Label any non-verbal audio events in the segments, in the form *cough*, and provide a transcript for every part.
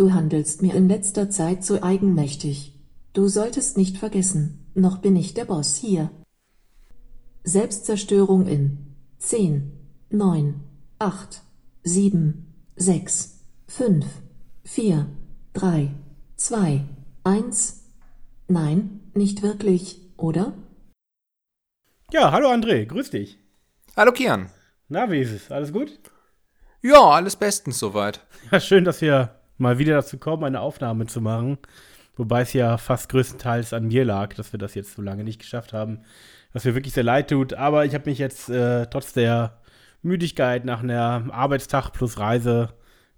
Du handelst mir in letzter Zeit so eigenmächtig. Du solltest nicht vergessen, noch bin ich der Boss hier. Selbstzerstörung in 10, 9, 8, 7, 6, 5, 4, 3, 2, 1. Nein, nicht wirklich, oder? Ja, hallo André, grüß dich. Hallo Kian. Na, wie ist es? Alles gut? Ja, alles bestens soweit. Ja, schön, dass wir mal wieder dazu kommen, eine Aufnahme zu machen. Wobei es ja fast größtenteils an mir lag, dass wir das jetzt so lange nicht geschafft haben. Was mir wirklich sehr leid tut. Aber ich habe mich jetzt äh, trotz der Müdigkeit nach einem Arbeitstag plus Reise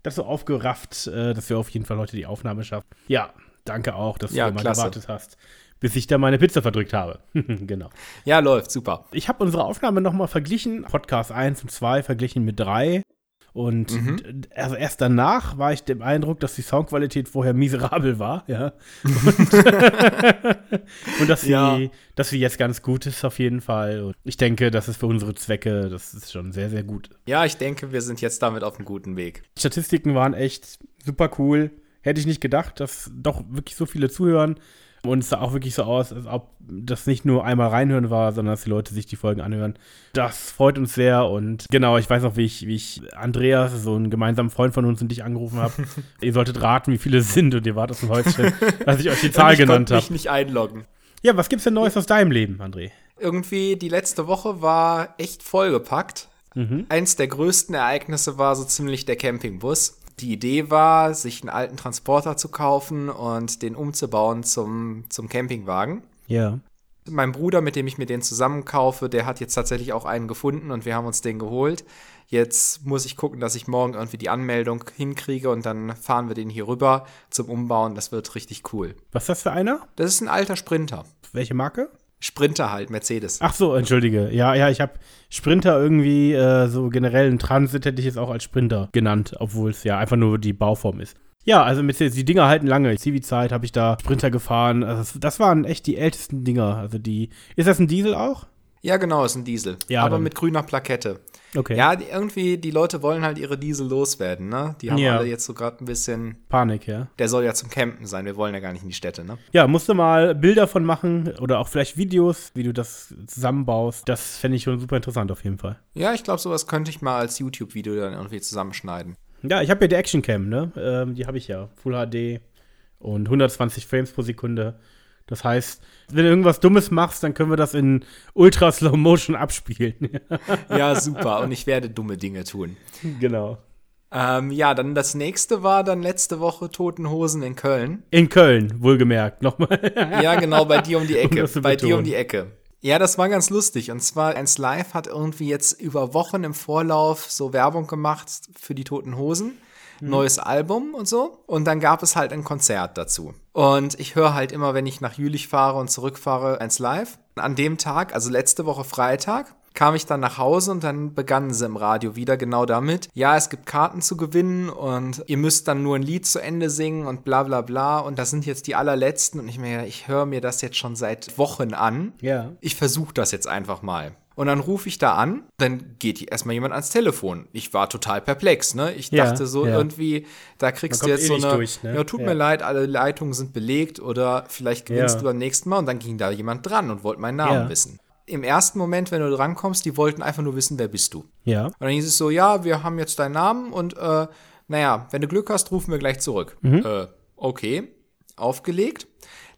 dazu aufgerafft, äh, dass wir auf jeden Fall heute die Aufnahme schaffen. Ja, danke auch, dass Ja, du mal gewartet hast, bis ich da meine Pizza verdrückt habe. *laughs* genau. Ja, läuft, super. Ich habe unsere Aufnahme nochmal verglichen, Podcast 1 und 2 verglichen mit 3. Und Mhm. also erst danach war ich dem Eindruck, dass die Soundqualität vorher miserabel war, ja. *laughs* Und, *laughs* und dass, sie, Ja. dass sie jetzt ganz gut ist auf jeden Fall. Und ich denke, das ist für unsere Zwecke, das ist schon sehr, sehr gut. Ja, ich denke, wir sind jetzt damit auf einem guten Weg. Die Statistiken waren echt super cool. Hätte ich nicht gedacht, dass doch wirklich so viele zuhören. Und es sah auch wirklich so aus, als ob das nicht nur einmal reinhören war, sondern dass die Leute sich die Folgen anhören. Das freut uns sehr. Und genau, ich weiß noch, wie ich, wie ich Andreas, so einen gemeinsamen Freund von uns und dich angerufen habe. *laughs* ihr solltet raten, wie viele es sind. Und ihr wart aus dem Häuschen, als *laughs* ich euch die Zahl Und ich genannt konnte mich habe. nicht einloggen. Ja, was gibt's denn Neues aus deinem Leben, André? Irgendwie, die letzte Woche war echt vollgepackt. Mhm. Eins der größten Ereignisse war so ziemlich der Campingbus. Die Idee war, sich einen alten Transporter zu kaufen und den umzubauen zum, zum Campingwagen. Ja. Mein Bruder, mit dem ich mir den zusammenkaufe, der hat jetzt tatsächlich auch einen gefunden und wir haben uns den geholt. Jetzt muss ich gucken, dass ich morgen irgendwie die Anmeldung hinkriege und dann fahren wir den hier rüber zum Umbauen. Das wird richtig cool. Was ist das für einer? Das ist ein alter Sprinter. Welche Marke? Sprinter halt, Mercedes. Ach so, entschuldige. Ja, ja, ich habe Sprinter irgendwie, äh, so generell ein Transit hätte ich es auch als Sprinter genannt, obwohl es ja einfach nur die Bauform ist. Ja, also mit die Dinger halten lange. Zivi-Zeit habe ich da Sprinter gefahren. Also das, das waren echt die ältesten Dinger. Also die. Ist das ein Diesel auch? Ja, genau, ist ein Diesel. Ja, aber dann- mit grüner Plakette. Okay. Ja, die, irgendwie, die Leute wollen halt ihre Diesel loswerden, ne? Die haben Ja. alle jetzt so gerade ein bisschen. Panik, ja. Der soll ja zum Campen sein. Wir wollen ja gar nicht in die Städte, ne? Ja, musst du mal Bilder von machen oder auch vielleicht Videos, wie du das zusammenbaust. Das fände ich schon super interessant auf jeden Fall. Ja, ich glaube, sowas könnte ich mal als YouTube-Video dann irgendwie zusammenschneiden. Ja, ich habe ja die Actioncam, ne? Ähm, die habe ich ja. Full HD und 120 Frames pro Sekunde. Das heißt, wenn du irgendwas Dummes machst, dann können wir das in Ultra Slow Motion abspielen. *laughs* Ja, super. Und ich werde dumme Dinge tun. genau. Ähm, ja, dann das nächste war dann letzte Woche Toten Hosen in Köln. In Köln, wohlgemerkt, nochmal. Ja, genau, bei dir um die *laughs* Ecke. zu bei dir um die Ecke. Ja, das war ganz lustig. Und zwar, 1 Live hat irgendwie jetzt über Wochen im Vorlauf so Werbung gemacht für die Toten Hosen. Neues Album und so. Und dann gab es halt ein Konzert dazu. Und ich höre halt immer, wenn ich nach Jülich fahre und zurückfahre, 1 Live. An dem Tag, also letzte Woche Freitag, kam ich dann nach Hause und dann begannen sie im Radio wieder genau damit. Ja, es gibt Karten zu gewinnen und ihr müsst dann nur ein Lied zu Ende singen und bla bla bla. Und das sind jetzt die allerletzten. Und ich mir, ich höre mir das jetzt schon seit Wochen an. Ja. Ich versuche das jetzt einfach mal. Und dann rufe ich da an, dann geht erstmal jemand ans Telefon. Ich war total perplex, ne? Ich Ja, dachte so ja. irgendwie, da kriegst du jetzt eh so eine, durch, ne? ja, tut Ja. mir leid, alle Leitungen sind belegt oder vielleicht gewinnst Ja. du beim nächsten Mal und dann ging da jemand dran und wollte meinen Namen Ja. wissen. Im ersten Moment, wenn du drankommst, die wollten einfach nur wissen, wer bist du. Ja. Und dann hieß es so, ja, wir haben jetzt deinen Namen und äh, naja, wenn du Glück hast, rufen wir gleich zurück. Mhm. Äh, okay, aufgelegt.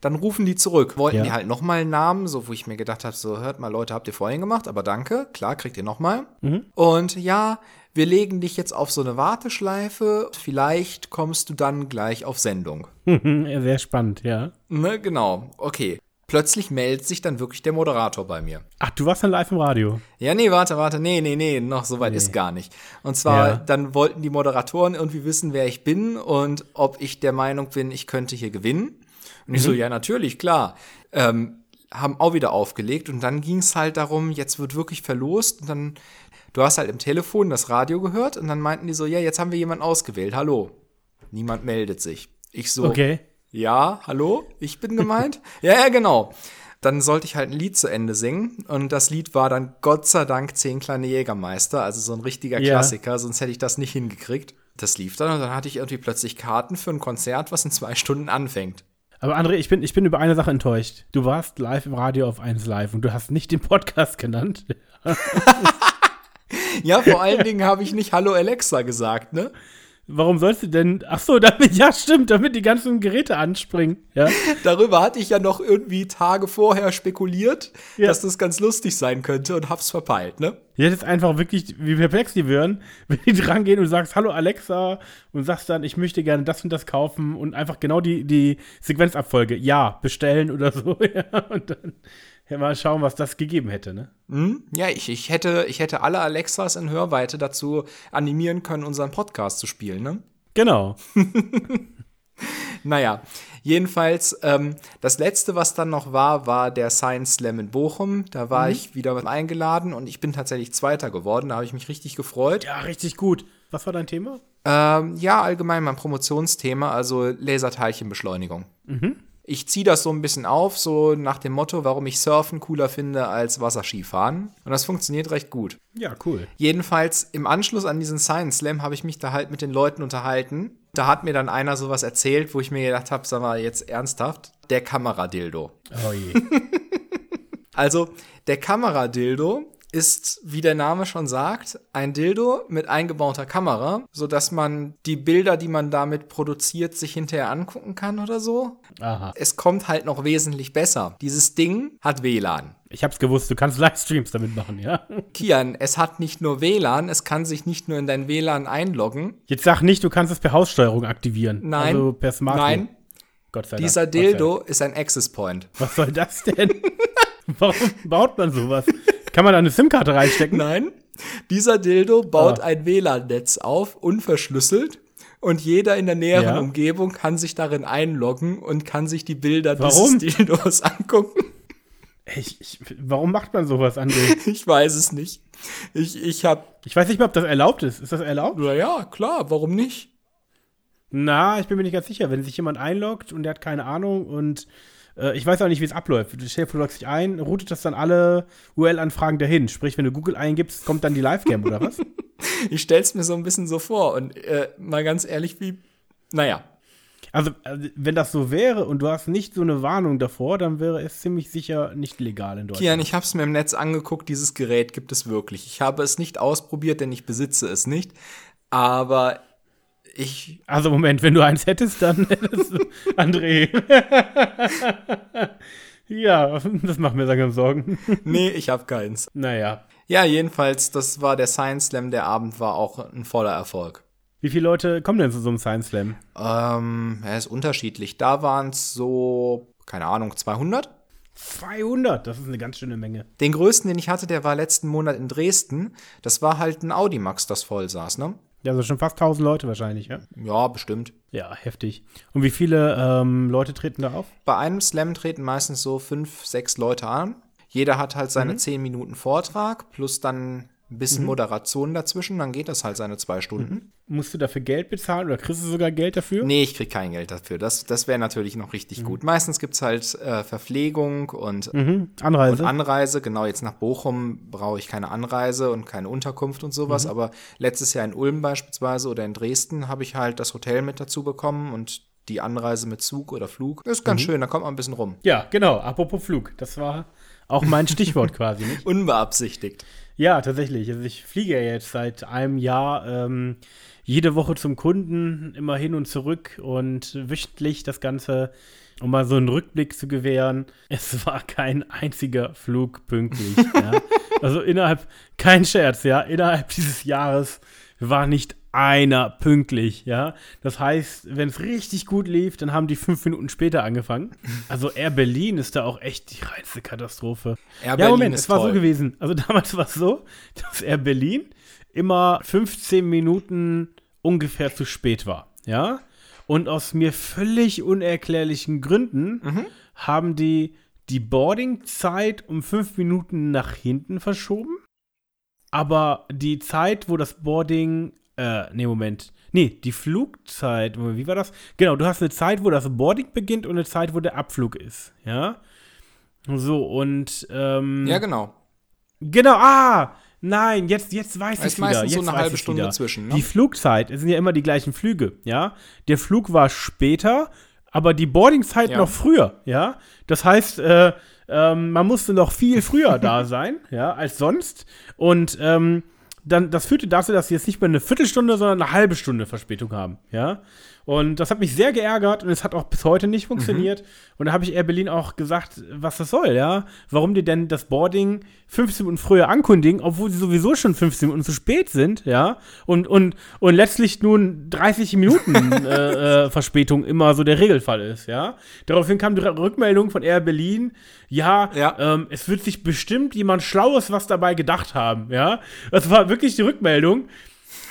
Dann rufen die zurück. Wollten Ja. die halt nochmal einen Namen, so wo ich mir gedacht habe, so hört mal Leute, habt ihr vorhin gemacht, aber danke, klar, kriegt ihr nochmal. Mhm. Und ja, wir legen dich jetzt auf so eine Warteschleife. Vielleicht kommst du dann gleich auf Sendung. *laughs* Sehr spannend, ja. Ne, genau, okay. Plötzlich meldet sich dann wirklich der Moderator bei mir. Ach, du warst dann live im Radio. Ja, nee, warte, warte, nee, nee, nee, noch so weit ist gar nicht. Und zwar, Ja. dann wollten die Moderatoren irgendwie wissen, wer ich bin und ob ich der Meinung bin, ich könnte hier gewinnen. Und ich so, ja, natürlich, klar. Ähm, haben auch wieder aufgelegt und dann ging es halt darum, jetzt wird wirklich verlost und dann, du hast halt im Telefon das Radio gehört und dann meinten die so, ja, jetzt haben wir jemanden ausgewählt, hallo. Niemand meldet sich. Ich so, Okay. ja, hallo, ich bin gemeint. *laughs* ja, ja, genau. Dann sollte ich halt ein Lied zu Ende singen und das Lied war dann Gott sei Dank Zehn kleine Jägermeister, also so ein richtiger Ja. Klassiker, sonst hätte ich das nicht hingekriegt. Das lief dann und dann hatte ich irgendwie plötzlich Karten für ein Konzert, was in zwei Stunden anfängt. Aber André, ich bin, ich bin über eine Sache enttäuscht. Du warst live im Radio auf 1 Live und du hast nicht den Podcast genannt. *laughs* Ja, vor allen Dingen habe ich nicht Hallo Alexa gesagt, ne? Warum sollst du denn? Ach so, *laughs* damit, ja, stimmt, damit die ganzen Geräte anspringen. Ja. *laughs* Darüber hatte ich ja noch irgendwie Tage vorher spekuliert, Ja. dass das ganz lustig sein könnte und hab's verpeilt, ne? Jetzt ist einfach wirklich, wie perplex die wären, *laughs* wenn die dran gehen und sagst, hallo Alexa und sagst dann, ich möchte gerne das und das kaufen und einfach genau die, die Sequenzabfolge, ja, bestellen oder so. Ja, und dann mal schauen, was das gegeben hätte, ne? Hm? Ja, ich, ich, hätte, ich hätte alle Alexas in Hörweite dazu animieren können, unseren Podcast zu spielen, ne? Genau. *laughs* Naja, jedenfalls, ähm, das letzte, was dann noch war, war der Science Slam in Bochum. Da war ich wieder eingeladen und ich bin tatsächlich Zweiter geworden. Da habe ich mich richtig gefreut. Ja, richtig gut. Was war dein Thema? Ähm, ja, allgemein mein Promotionsthema, also Laserteilchenbeschleunigung. Ich ziehe das so ein bisschen auf, so nach dem Motto, warum ich Surfen cooler finde als Wasserskifahren. Und das funktioniert recht gut. Ja, cool. Jedenfalls im Anschluss an diesen Science Slam habe ich mich da halt mit den Leuten unterhalten. Da hat mir dann einer sowas erzählt, wo ich mir gedacht habe, sag mal jetzt ernsthaft, der Kameradildo. Oh je. *laughs* Also, der Kameradildo ist, wie der Name schon sagt, ein Dildo mit eingebauter Kamera, sodass man die Bilder, die man damit produziert, sich hinterher angucken kann oder so. Aha. Es kommt halt noch wesentlich besser. Dieses Ding hat WLAN. Ich hab's gewusst, du kannst Livestreams damit machen, ja? Kian, es hat nicht nur WLAN, es kann sich nicht nur in dein WLAN einloggen. Jetzt sag nicht, du kannst es per Haussteuerung aktivieren. Nein. Also per Smartphone. Nein, Gott sei dieser Dank. Gott sei Dildo ist ein Access Point. Dank. Was soll das denn? *laughs* Warum baut man sowas? Kann man da eine SIM-Karte reinstecken? Nein, dieser Dildo baut Ah. ein WLAN-Netz auf, unverschlüsselt. Und jeder in der näheren Ja. Umgebung kann sich darin einloggen und kann sich die Bilder Warum? dieses Dildos *laughs* angucken. Ich, ich, warum macht man sowas, André? *laughs* Ich weiß es nicht. Ich, ich hab, Ich weiß nicht mal, ob das erlaubt ist. Ist das erlaubt? naja, klar, warum nicht? Na, ich bin mir nicht ganz sicher. Wenn sich jemand einloggt und der hat keine Ahnung und äh, ich weiß auch nicht, wie es abläuft. Du stell dir vor, du loggst dich ein, routet das dann alle URL-Anfragen dahin. Sprich, wenn du Google eingibst, kommt dann die Livecam oder was? *laughs* Ich stell's mir so ein bisschen so vor. Und äh, mal ganz ehrlich, wie, naja, Also, äh, wenn das so wäre und du hast nicht so eine Warnung davor, dann wäre es ziemlich sicher nicht legal in Deutschland. Kian, ich habe es mir im Netz angeguckt, dieses Gerät gibt es wirklich. Ich habe es nicht ausprobiert, denn ich besitze es nicht. Aber ich, Also, Moment, wenn du eins hättest, dann *laughs* hättest du André. *laughs* ja, das macht mir langsam Sorgen. *laughs* nee, ich habe keins. naja. Ja, jedenfalls, das war der Science Slam. Der Abend war auch ein voller Erfolg. Wie viele Leute kommen denn zu so einem Science Slam? Ähm, er ist unterschiedlich. Da waren es so, keine Ahnung, 200. 200, das ist eine ganz schöne Menge. Den größten, den ich hatte, der war letzten Monat in Dresden. Das war halt ein Audimax, das voll saß, ne? Ja, also schon fast 1000 Leute wahrscheinlich, ja? Ja, bestimmt. Ja, heftig. Und wie viele ähm, Leute treten da auf? Bei einem Slam treten meistens so fünf, sechs Leute an. Jeder hat halt seine zehn Minuten Vortrag plus dann ein bisschen Moderation dazwischen. Dann geht das halt seine zwei Stunden. Musst du dafür Geld bezahlen oder kriegst du sogar Geld dafür? Nee, ich krieg kein Geld dafür. Das, das wäre natürlich noch richtig gut. Meistens gibt's halt äh, Verpflegung und, Mhm. Anreise. und Anreise. Genau, jetzt nach Bochum brauche ich keine Anreise und keine Unterkunft und sowas. Aber letztes Jahr in Ulm beispielsweise oder in Dresden habe ich halt das Hotel mit dazu bekommen und die Anreise mit Zug oder Flug. Das ist ganz schön, da kommt man ein bisschen rum. ja, genau. Apropos Flug. Das war auch mein Stichwort quasi, nicht? *laughs* Unbeabsichtigt. Ja, tatsächlich. Also ich fliege ja jetzt seit einem Jahr ähm, jede Woche zum Kunden, immer hin und zurück und wöchentlich das Ganze, um mal so einen Rückblick zu gewähren. Es war kein einziger Flug pünktlich. ja. *laughs* Also innerhalb, kein Scherz, ja, innerhalb dieses Jahres war nicht einer pünktlich, ja. Das heißt, wenn es richtig gut lief, dann haben die fünf Minuten später angefangen. Also Air Berlin ist da auch echt die reinste Katastrophe. Air ja, Berlin Moment, es war toll. so gewesen. Also *laughs* damals war es so, dass Air Berlin immer 15 Minuten ungefähr zu spät war, ja. Und aus mir völlig unerklärlichen Gründen Mhm. haben die die Boardingzeit um fünf Minuten nach hinten verschoben. Aber die Zeit, wo das Boarding, äh, nee, Moment. Nee, die Flugzeit, wie war das? Genau, du hast eine Zeit, wo das Boarding beginnt und eine Zeit, wo der Abflug ist, ja? So, und, ähm, Ja, genau. Genau, ah! Nein, jetzt, jetzt weiß ich wieder. meistens so Jetzt eine weiß halbe Stunde wieder. zwischen, ne? Die Flugzeit, es sind ja immer die gleichen Flüge, ja. Der Flug war später, aber die Boardingzeit Ja. noch früher, ja. Das heißt, äh, ähm, man musste noch viel früher da *laughs* sein, ja, als sonst. Und ähm, dann, das führte dazu, dass sie jetzt nicht mehr eine Viertelstunde, sondern eine halbe Stunde Verspätung haben, ja. Und das hat mich sehr geärgert und es hat auch bis heute nicht funktioniert. Und da habe ich Air Berlin auch gesagt, was das soll, ja. Warum die denn das Boarding 15 Minuten früher ankündigen, obwohl sie sowieso schon 15 Minuten zu spät sind, ja. Und, und, und letztlich nun 30 Minuten *laughs* äh, äh, Verspätung immer so der Regelfall ist, ja. Daraufhin kam die Rückmeldung von Air Berlin, ja, Ja. Ähm, es wird sich bestimmt jemand Schlaues was dabei gedacht haben, ja. Das war wirklich die Rückmeldung.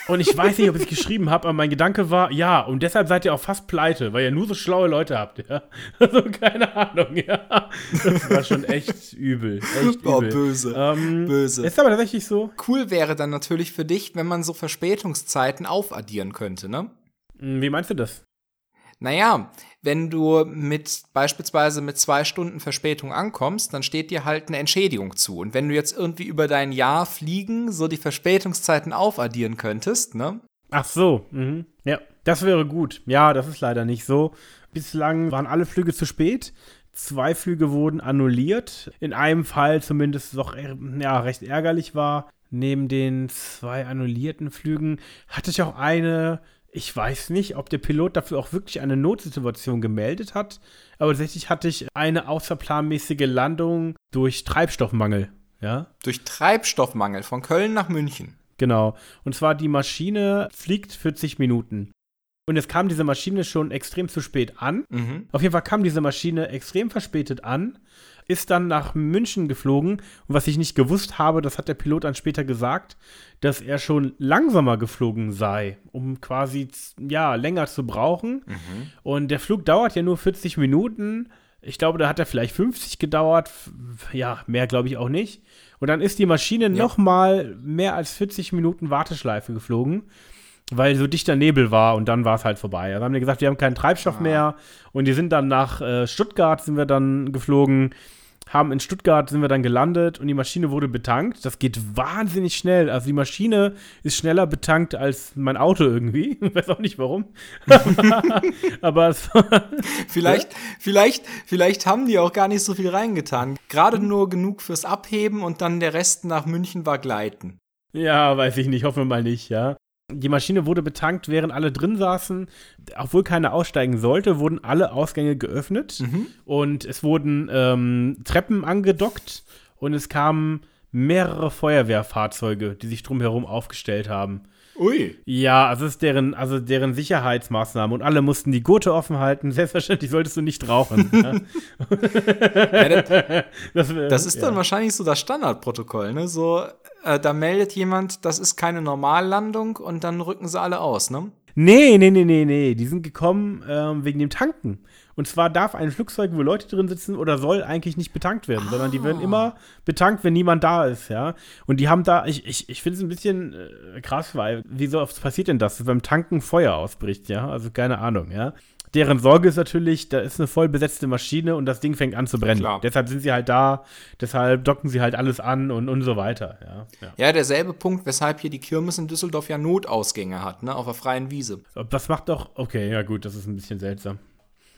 Und ich weiß nicht, ob ich es geschrieben habe, aber mein Gedanke war, ja, und deshalb seid ihr auch fast pleite, weil ihr nur so schlaue Leute habt, ja. *laughs* Also keine Ahnung, ja. Das war schon echt übel. Echt Oh, übel. böse. Ähm, Böse. Ist aber tatsächlich so. Cool wäre dann natürlich für dich, wenn man so Verspätungszeiten aufaddieren könnte, ne? Hm, Wie meinst du das? Naja, wenn du mit beispielsweise mit zwei Stunden Verspätung ankommst, dann steht dir halt eine Entschädigung zu. Und wenn du jetzt irgendwie über dein Jahr fliegen so die Verspätungszeiten aufaddieren könntest, ne? Ach so, mhm. ja, das wäre gut. Ja, das ist leider nicht so. Bislang waren alle Flüge zu spät. Zwei Flüge wurden annulliert. In einem Fall zumindest doch ja, recht ärgerlich war. Neben den zwei annullierten Flügen hatte ich auch eine, ich weiß nicht, ob der Pilot dafür auch wirklich eine Notsituation gemeldet hat, aber tatsächlich hatte ich eine außerplanmäßige Landung durch Treibstoffmangel. Ja, Durch Treibstoffmangel von Köln nach München. Genau. Und zwar die Maschine fliegt 40 Minuten. Und es kam diese Maschine schon extrem zu spät an. Mhm. Auf jeden Fall kam diese Maschine extrem verspätet an, ist dann nach München geflogen. Und was ich nicht gewusst habe, das hat der Pilot dann später gesagt, dass er schon langsamer geflogen sei, um quasi ja länger zu brauchen. Und der Flug dauert ja nur 40 Minuten. Ich glaube, da hat er vielleicht 50 gedauert. Ja, mehr glaube ich auch nicht. Und dann ist die Maschine noch mal mehr als 40 Minuten Warteschleife geflogen, weil so dichter Nebel war und dann war es halt vorbei. Also haben die gesagt, wir haben keinen Treibstoff mehr und die sind dann nach äh, Stuttgart sind wir dann geflogen, haben in Stuttgart sind wir dann gelandet und die Maschine wurde betankt. Das geht wahnsinnig schnell. Also die Maschine ist schneller betankt als mein Auto irgendwie. *laughs* Ich weiß auch nicht warum. *laughs* Aber es Vielleicht, vielleicht, vielleicht haben die auch gar nicht so viel reingetan. Gerade nur genug fürs Abheben und dann der Rest nach München war gleiten. Ja, weiß ich nicht, hoffen wir mal nicht, ja. Die Maschine wurde betankt, während alle drin saßen. Obwohl keiner aussteigen sollte, wurden alle Ausgänge geöffnet und es wurden ähm, Treppen angedockt und es kamen mehrere Feuerwehrfahrzeuge, die sich drumherum aufgestellt haben. Ui. Ja, also es ist deren, also deren Sicherheitsmaßnahme und alle mussten die Gurte offen halten. Selbstverständlich solltest du nicht rauchen. ja. *laughs* Ja, das, *laughs* das, ist dann ja. wahrscheinlich so das Standardprotokoll, ne? So, äh, da meldet jemand, das ist keine Normallandung und dann rücken sie alle aus, ne? Nee, nee, nee, nee, nee. Die sind gekommen ähm, wegen dem Tanken. Und zwar darf ein Flugzeug, wo Leute drin sitzen oder soll eigentlich nicht betankt werden, sondern die werden immer betankt, wenn niemand da ist, ja. Und die haben da, ich, ich, ich finde es ein bisschen äh, krass, weil, wieso oft passiert denn das, dass beim Tanken Feuer ausbricht, ja? Also keine Ahnung, ja. Deren Sorge ist natürlich, da ist eine voll besetzte Maschine und das Ding fängt an zu brennen. Klar. Deshalb sind sie halt da, deshalb docken sie halt alles an und, und so weiter, ja. ja. Ja, derselbe Punkt, weshalb hier die Kirmes in Düsseldorf ja Notausgänge hat, ne? Auf der freien Wiese. Das macht doch, okay, ja gut, das ist ein bisschen seltsam.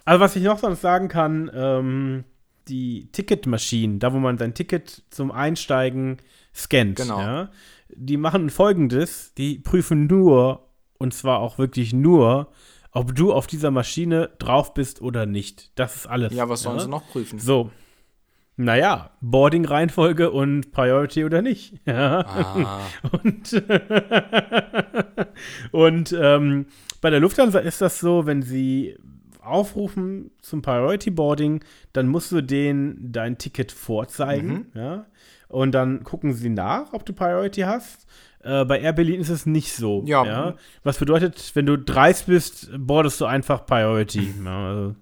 Also was ich noch sonst sagen kann, ähm, die Ticketmaschinen, da wo man sein Ticket zum Einsteigen scannt, Genau. ja, die machen folgendes, die prüfen nur, und zwar auch wirklich nur, ob du auf dieser Maschine drauf bist oder nicht. Das ist alles. Ja, was sollen sie noch prüfen? So. Naja, Boarding-Reihenfolge und Priority oder nicht. Ja. *laughs* Ah, Und, *laughs* und ähm, bei der Lufthansa ist das so, wenn sie aufrufen zum Priority Boarding, dann musst du denen dein Ticket vorzeigen, ja. Und dann gucken sie nach, ob du Priority hast. Äh, bei Air Berlin ist es nicht so. Ja. Was bedeutet, wenn du dreist bist, boardest du einfach Priority. ja, *laughs* also,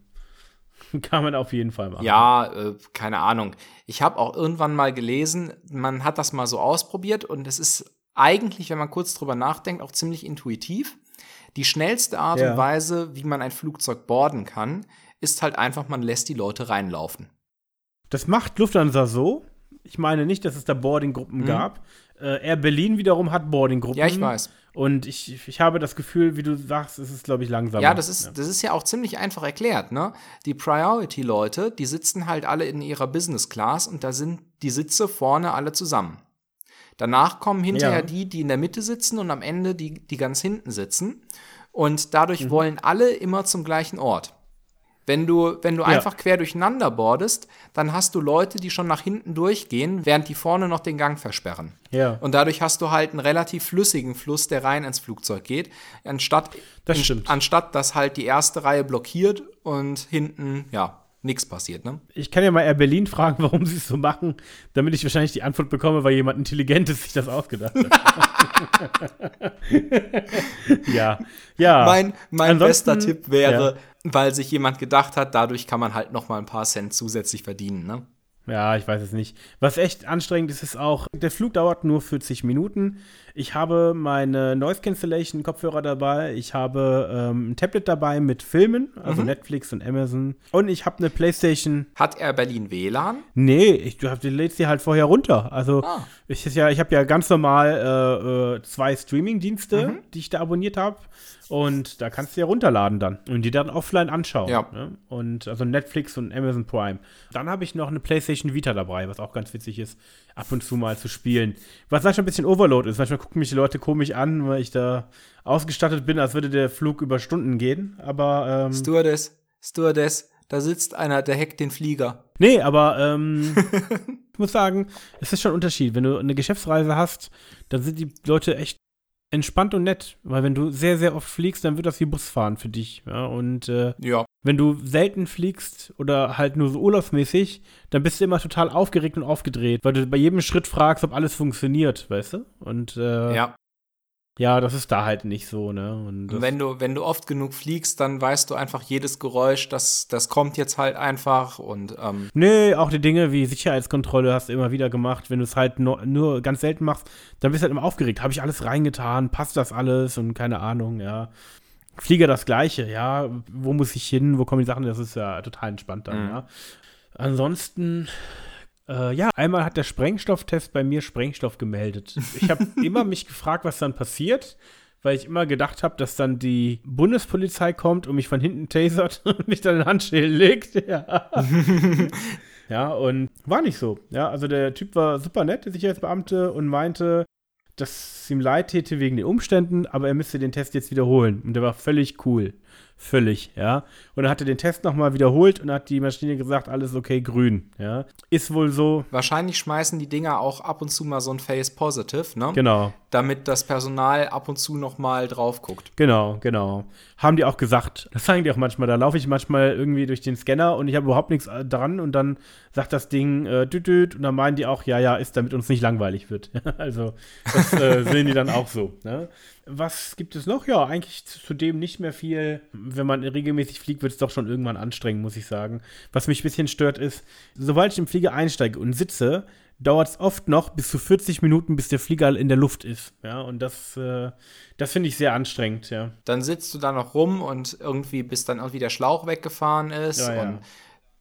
*laughs* kann man auf jeden Fall machen. ja, äh, keine Ahnung. Ich habe auch irgendwann mal gelesen, man hat das mal so ausprobiert und es ist eigentlich, wenn man kurz drüber nachdenkt, auch ziemlich intuitiv. Die schnellste Art Ja. und Weise, wie man ein Flugzeug boarden kann, ist halt einfach, man lässt die Leute reinlaufen. Das macht Lufthansa so. Ich meine nicht, dass es da Boardinggruppen gab. Äh, Air Berlin wiederum hat Boardinggruppen. Ja, ich weiß. Und ich, ich habe das Gefühl, wie du sagst, es ist, glaube ich, langsamer. Ja, das ist, das ist ja auch ziemlich einfach erklärt, ne? Die Priority-Leute, die sitzen halt alle in ihrer Business Class und da sind die Sitze vorne alle zusammen. Danach kommen hinterher Ja. die, die in der Mitte sitzen und am Ende die, die ganz hinten sitzen. Und dadurch Mhm. wollen alle immer zum gleichen Ort. Wenn du, wenn du einfach quer durcheinander boardest, dann hast du Leute, die schon nach hinten durchgehen, während die vorne noch den Gang versperren. Ja. Und dadurch hast du halt einen relativ flüssigen Fluss, der rein ins Flugzeug geht, anstatt, Das in- stimmt. anstatt dass halt die erste Reihe blockiert und hinten, ja, nichts passiert, ne? Ich kann ja mal Air Berlin fragen, *laughs* warum sie es so machen, damit ich wahrscheinlich die Antwort bekomme, weil jemand Intelligentes sich das ausgedacht hat. *laughs* ja, ja. Mein, mein Ansonsten- bester Tipp wäre, weil sich jemand gedacht hat, dadurch kann man halt noch mal ein paar Cent zusätzlich verdienen, ne? Ja, ich weiß es nicht. Was echt anstrengend ist, ist auch, der Flug dauert nur 40 Minuten. Ich habe meine Noise Cancellation Kopfhörer dabei. Ich habe ähm, ein Tablet dabei mit Filmen, also Mhm. Netflix und Amazon. Und ich habe eine Playstation. Hat er Berlin WLAN? Nee, ich, du, lädst die halt vorher runter. Also Ah. ich, ja, ich habe ja ganz normal äh, äh, zwei Streaming-Dienste, Mhm. die ich da abonniert habe. Und da kannst du ja runterladen dann und die dann offline anschauen. Ja. Ne? Und also Netflix und Amazon Prime. Dann habe ich noch eine PlayStation Vita dabei, was auch ganz witzig ist, ab und zu mal zu spielen. Was manchmal ein bisschen Overload ist. Manchmal gucken mich die Leute komisch an, weil ich da ausgestattet bin, als würde der Flug über Stunden gehen. Aber ähm, Stewardess, Stewardess, da sitzt einer, der hackt den Flieger. Nee, aber ähm, *laughs* ich muss sagen, es ist schon ein Unterschied. Wenn du eine Geschäftsreise hast, dann sind die Leute echt entspannt und nett. Weil wenn du sehr, sehr oft fliegst, dann wird das wie Busfahren für dich. Ja? Und äh, Ja. Wenn du selten fliegst oder halt nur so urlaubsmäßig, dann bist du immer total aufgeregt und aufgedreht, weil du bei jedem Schritt fragst, ob alles funktioniert, weißt du? Und äh, ja. Ja. das ist da halt nicht so, ne? Und wenn du, wenn du oft genug fliegst, dann weißt du einfach jedes Geräusch, das, das kommt jetzt halt einfach und ähm, Nee, auch die Dinge wie Sicherheitskontrolle hast du immer wieder gemacht. Wenn du es halt nur, nur ganz selten machst, dann bist du halt immer aufgeregt. Habe ich alles reingetan? Passt das alles? Und keine Ahnung, ja. Flieger das Gleiche, ja. Wo muss ich hin? Wo kommen die Sachen? Das ist ja total entspannt dann, Mhm. ja. Ansonsten, äh, ja, einmal hat der Sprengstofftest bei mir Sprengstoff gemeldet. Ich habe *laughs* immer mich gefragt, was dann passiert. Weil ich immer gedacht habe, dass dann die Bundespolizei kommt und mich von hinten tasert *laughs* und mich dann in den Handschellen legt. *laughs* Ja. Ja, und war nicht so. Ja, also der Typ war super nett, der Sicherheitsbeamte, und meinte, dass es ihm leid täte wegen den Umständen, aber er müsste den Test jetzt wiederholen. Und der war völlig cool. Völlig, ja. Und er hatte den Test nochmal wiederholt und hat die Maschine gesagt, alles okay, grün, ja. Ist wohl so, wahrscheinlich schmeißen die Dinger auch ab und zu mal so ein Face Positive, ne? genau. Damit das Personal ab und zu noch mal drauf guckt. Genau, genau. Haben die auch gesagt. Das sagen die auch manchmal. Da laufe ich manchmal irgendwie durch den Scanner und ich habe überhaupt nichts äh, dran und dann sagt das Ding äh, düt, düt, und dann meinen die auch, ja, ja, ist, damit uns nicht langweilig wird. *laughs* also, das äh, sehen die dann auch so. Ne? Was gibt es noch? Ja, eigentlich zu zu dem nicht mehr viel. Wenn man regelmäßig fliegt, wird es doch schon irgendwann anstrengend, muss ich sagen. Was mich ein bisschen stört ist, sobald ich im Flieger einsteige und sitze, dauert es oft noch bis zu 40 Minuten, bis der Flieger in der Luft ist. Ja, und das, äh, das finde ich sehr anstrengend, ja. Dann sitzt du da noch rum und irgendwie bis dann irgendwie der Schlauch weggefahren ist Ja, ja. und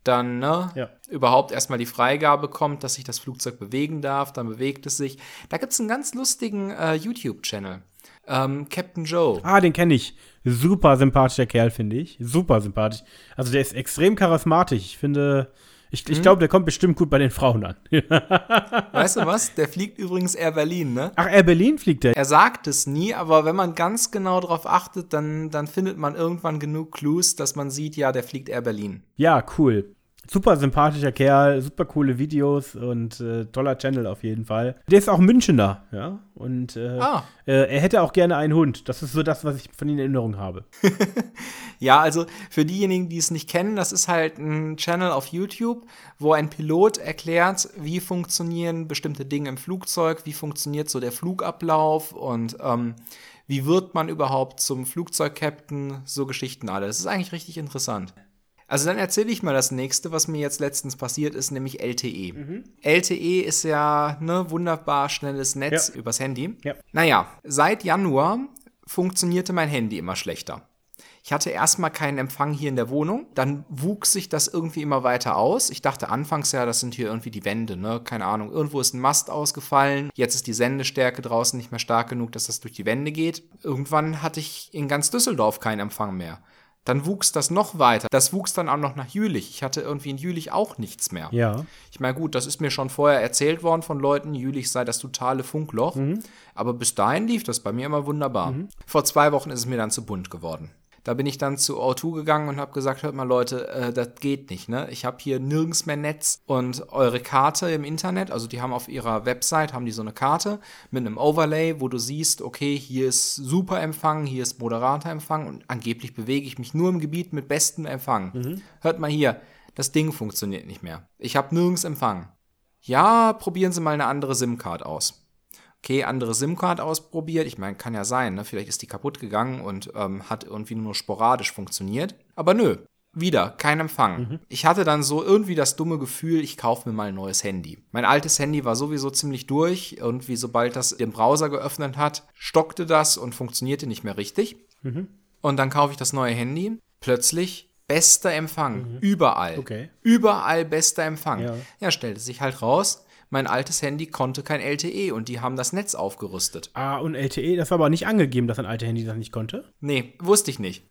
dann ne, Ja. überhaupt erstmal die Freigabe kommt, dass sich das Flugzeug bewegen darf, dann bewegt es sich. Da gibt es einen ganz lustigen äh, YouTube-Channel. Ähm, Captain Joe. Ah, den kenne ich. Super sympathischer Kerl, finde ich. Super sympathisch. Also der ist extrem charismatisch. Ich finde, ich, ich glaube, der kommt bestimmt gut bei den Frauen an. *laughs* Weißt du was? Der fliegt übrigens Air Berlin, ne? Ach, Air Berlin fliegt der. Er sagt es nie, aber wenn man ganz genau darauf achtet, dann, dann findet man irgendwann genug Clues, dass man sieht, ja, der fliegt Air Berlin. Ja, cool. Super sympathischer Kerl, super coole Videos und äh, toller Channel auf jeden Fall. Der ist auch Münchener, ja. Und äh, Ah. äh, er hätte auch gerne einen Hund. Das ist so das, was ich von ihm in Erinnerung habe. *laughs* Ja, also für diejenigen, die es nicht kennen, das ist halt ein Channel auf YouTube, wo ein Pilot erklärt, wie funktionieren bestimmte Dinge im Flugzeug, wie funktioniert so der Flugablauf und ähm, wie wird man überhaupt zum Flugzeugcaptain, so Geschichten alle. Das ist eigentlich richtig interessant. Also dann erzähle ich mal das nächste, was mir jetzt letztens passiert ist, nämlich LTE. LTE ist ja ne wunderbar schnelles Netz Ja. übers Handy. Ja. Naja, seit Januar funktionierte mein Handy immer schlechter. Ich hatte erstmal keinen Empfang hier in der Wohnung. Dann wuchs sich das irgendwie immer weiter aus. Ich dachte anfangs ja, das sind hier irgendwie die Wände, ne? Keine Ahnung. Irgendwo ist ein Mast ausgefallen. Jetzt ist die Sendestärke draußen nicht mehr stark genug, dass das durch die Wände geht. Irgendwann hatte ich in ganz Düsseldorf keinen Empfang mehr. Dann wuchs das noch weiter. Das wuchs dann auch noch nach Jülich. Ich hatte irgendwie in Jülich auch nichts mehr. Ja. Ich meine, gut, das ist mir schon vorher erzählt worden von Leuten, Jülich sei das totale Funkloch. Aber bis dahin lief das bei mir immer wunderbar. Vor zwei Wochen ist es mir dann zu bunt geworden. Da bin ich dann zu O2 gegangen und habe gesagt, hört mal Leute, äh, das geht nicht, ne? Ich habe hier nirgends mehr Netz und eure Karte im Internet, also die haben auf ihrer Website, haben die so eine Karte mit einem Overlay, wo du siehst, okay, hier ist super Empfang, hier ist moderater Empfang und angeblich bewege ich mich nur im Gebiet mit bestem Empfang. Hört mal hier, das Ding funktioniert nicht mehr. Ich habe nirgends Empfang. Ja, probieren Sie mal eine andere SIM-Card aus okay, andere SIM-Card ausprobiert. Ich meine, kann ja sein, ne? Vielleicht ist die kaputt gegangen und ähm, hat irgendwie nur sporadisch funktioniert. Aber nö, wieder, kein Empfang. Ich hatte dann so irgendwie das dumme Gefühl, ich kaufe mir mal ein neues Handy. Mein altes Handy war sowieso ziemlich durch. Irgendwie, sobald das den Browser geöffnet hat, stockte das und funktionierte nicht mehr richtig. Und dann kaufe ich das neue Handy. Plötzlich bester Empfang. Überall. Okay. Überall bester Empfang. Ja. ja, stellte sich halt raus, mein altes Handy konnte kein LTE und die haben das Netz aufgerüstet. Ah, und LTE, das war aber nicht angegeben, dass ein altes Handy das nicht konnte. Nee, wusste ich nicht.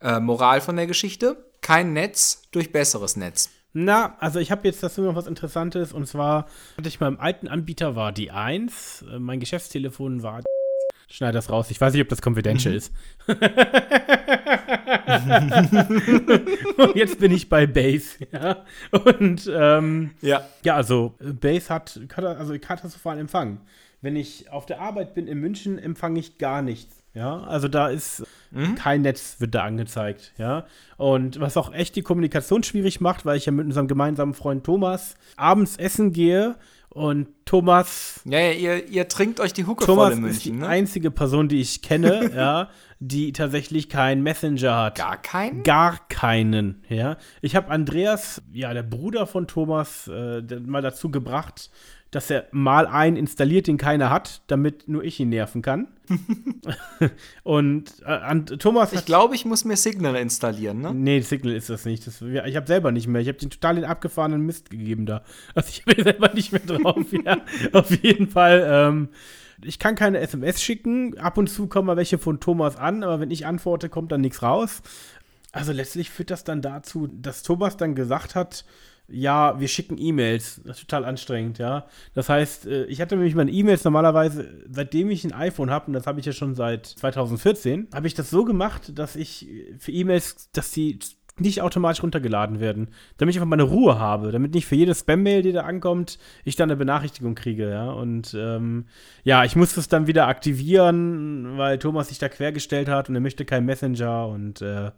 Äh, Moral von der Geschichte: kein Netz durch besseres Netz. Na, also ich habe jetzt dazu noch was Interessantes und zwar hatte ich beim alten Anbieter war die 1, äh, mein Geschäftstelefon war Schneid das raus. Ich weiß nicht, ob das confidential ist. *laughs* und jetzt bin ich bei Base. Ja? Und ähm, Ja. ja, also äh, Base hat also katastrophalen Empfang. Wenn ich auf der Arbeit bin in München, empfange ich gar nichts. Ja, also da ist kein Netz wird da angezeigt. Ja, und was auch echt die Kommunikation schwierig macht, weil ich ja mit unserem gemeinsamen Freund Thomas abends essen gehe und Thomas Ja, ja ihr, ihr trinkt euch die Hucke voll Thomas in ist die München, ne? einzige Person, die ich kenne, *laughs* ja, die tatsächlich keinen Messenger hat. Gar keinen? Gar keinen, ja. Ich habe Andreas, ja, der Bruder von Thomas, äh, mal dazu gebracht, dass er mal einen installiert, den keiner hat, damit nur ich ihn nerven kann. *laughs* Und äh, an, Thomas Ich glaube, ich muss mir Signal installieren, ne? Nee, Signal ist das nicht. Das, ich habe selber nicht mehr. Ich habe den total den abgefahrenen Mist gegeben da. Also ich *laughs* habe selber nicht mehr drauf. *laughs* ja. Auf jeden Fall. Ähm, ich kann keine SMS schicken. Ab und zu kommen mal welche von Thomas an, aber wenn ich antworte, kommt dann nichts raus. Also letztlich führt das dann dazu, dass Thomas dann gesagt hat, ja, wir schicken E-Mails. Das ist total anstrengend, ja. Das heißt, äh, ich hatte nämlich meine E-Mails normalerweise, seitdem ich ein iPhone habe, und das habe ich ja schon seit 2014, habe ich das so gemacht, dass ich für E-Mails, dass die nicht automatisch runtergeladen werden, damit ich einfach meine Ruhe habe, damit nicht für jede Spam-Mail, die da ankommt, ich dann eine Benachrichtigung kriege, ja. Und ähm, ja, ich musste es dann wieder aktivieren, weil Thomas sich da quergestellt hat und er möchte keinen Messenger und äh,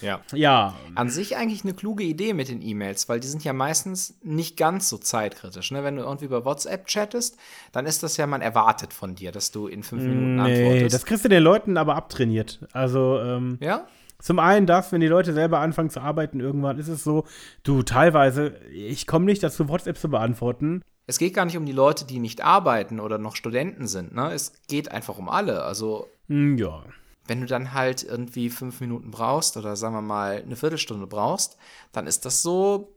Ja. ja, An sich eigentlich eine kluge Idee mit den E-Mails, weil die sind ja meistens nicht ganz so zeitkritisch. Ne? Wenn du irgendwie über WhatsApp chattest, dann ist das ja, man erwartet von dir, dass du in fünf Minuten Nee, antwortest. das kriegst du den Leuten aber abtrainiert. Also, ähm, ja? zum einen das, wenn die Leute selber anfangen zu arbeiten, irgendwann ist es so, du, teilweise, ich komme nicht dazu, WhatsApp zu beantworten. Es geht gar nicht um die Leute, die nicht arbeiten oder noch Studenten sind. Ne? Es geht einfach um alle. Also Hm, ja. Wenn du dann halt irgendwie fünf Minuten brauchst oder sagen wir mal eine Viertelstunde brauchst, dann ist das so,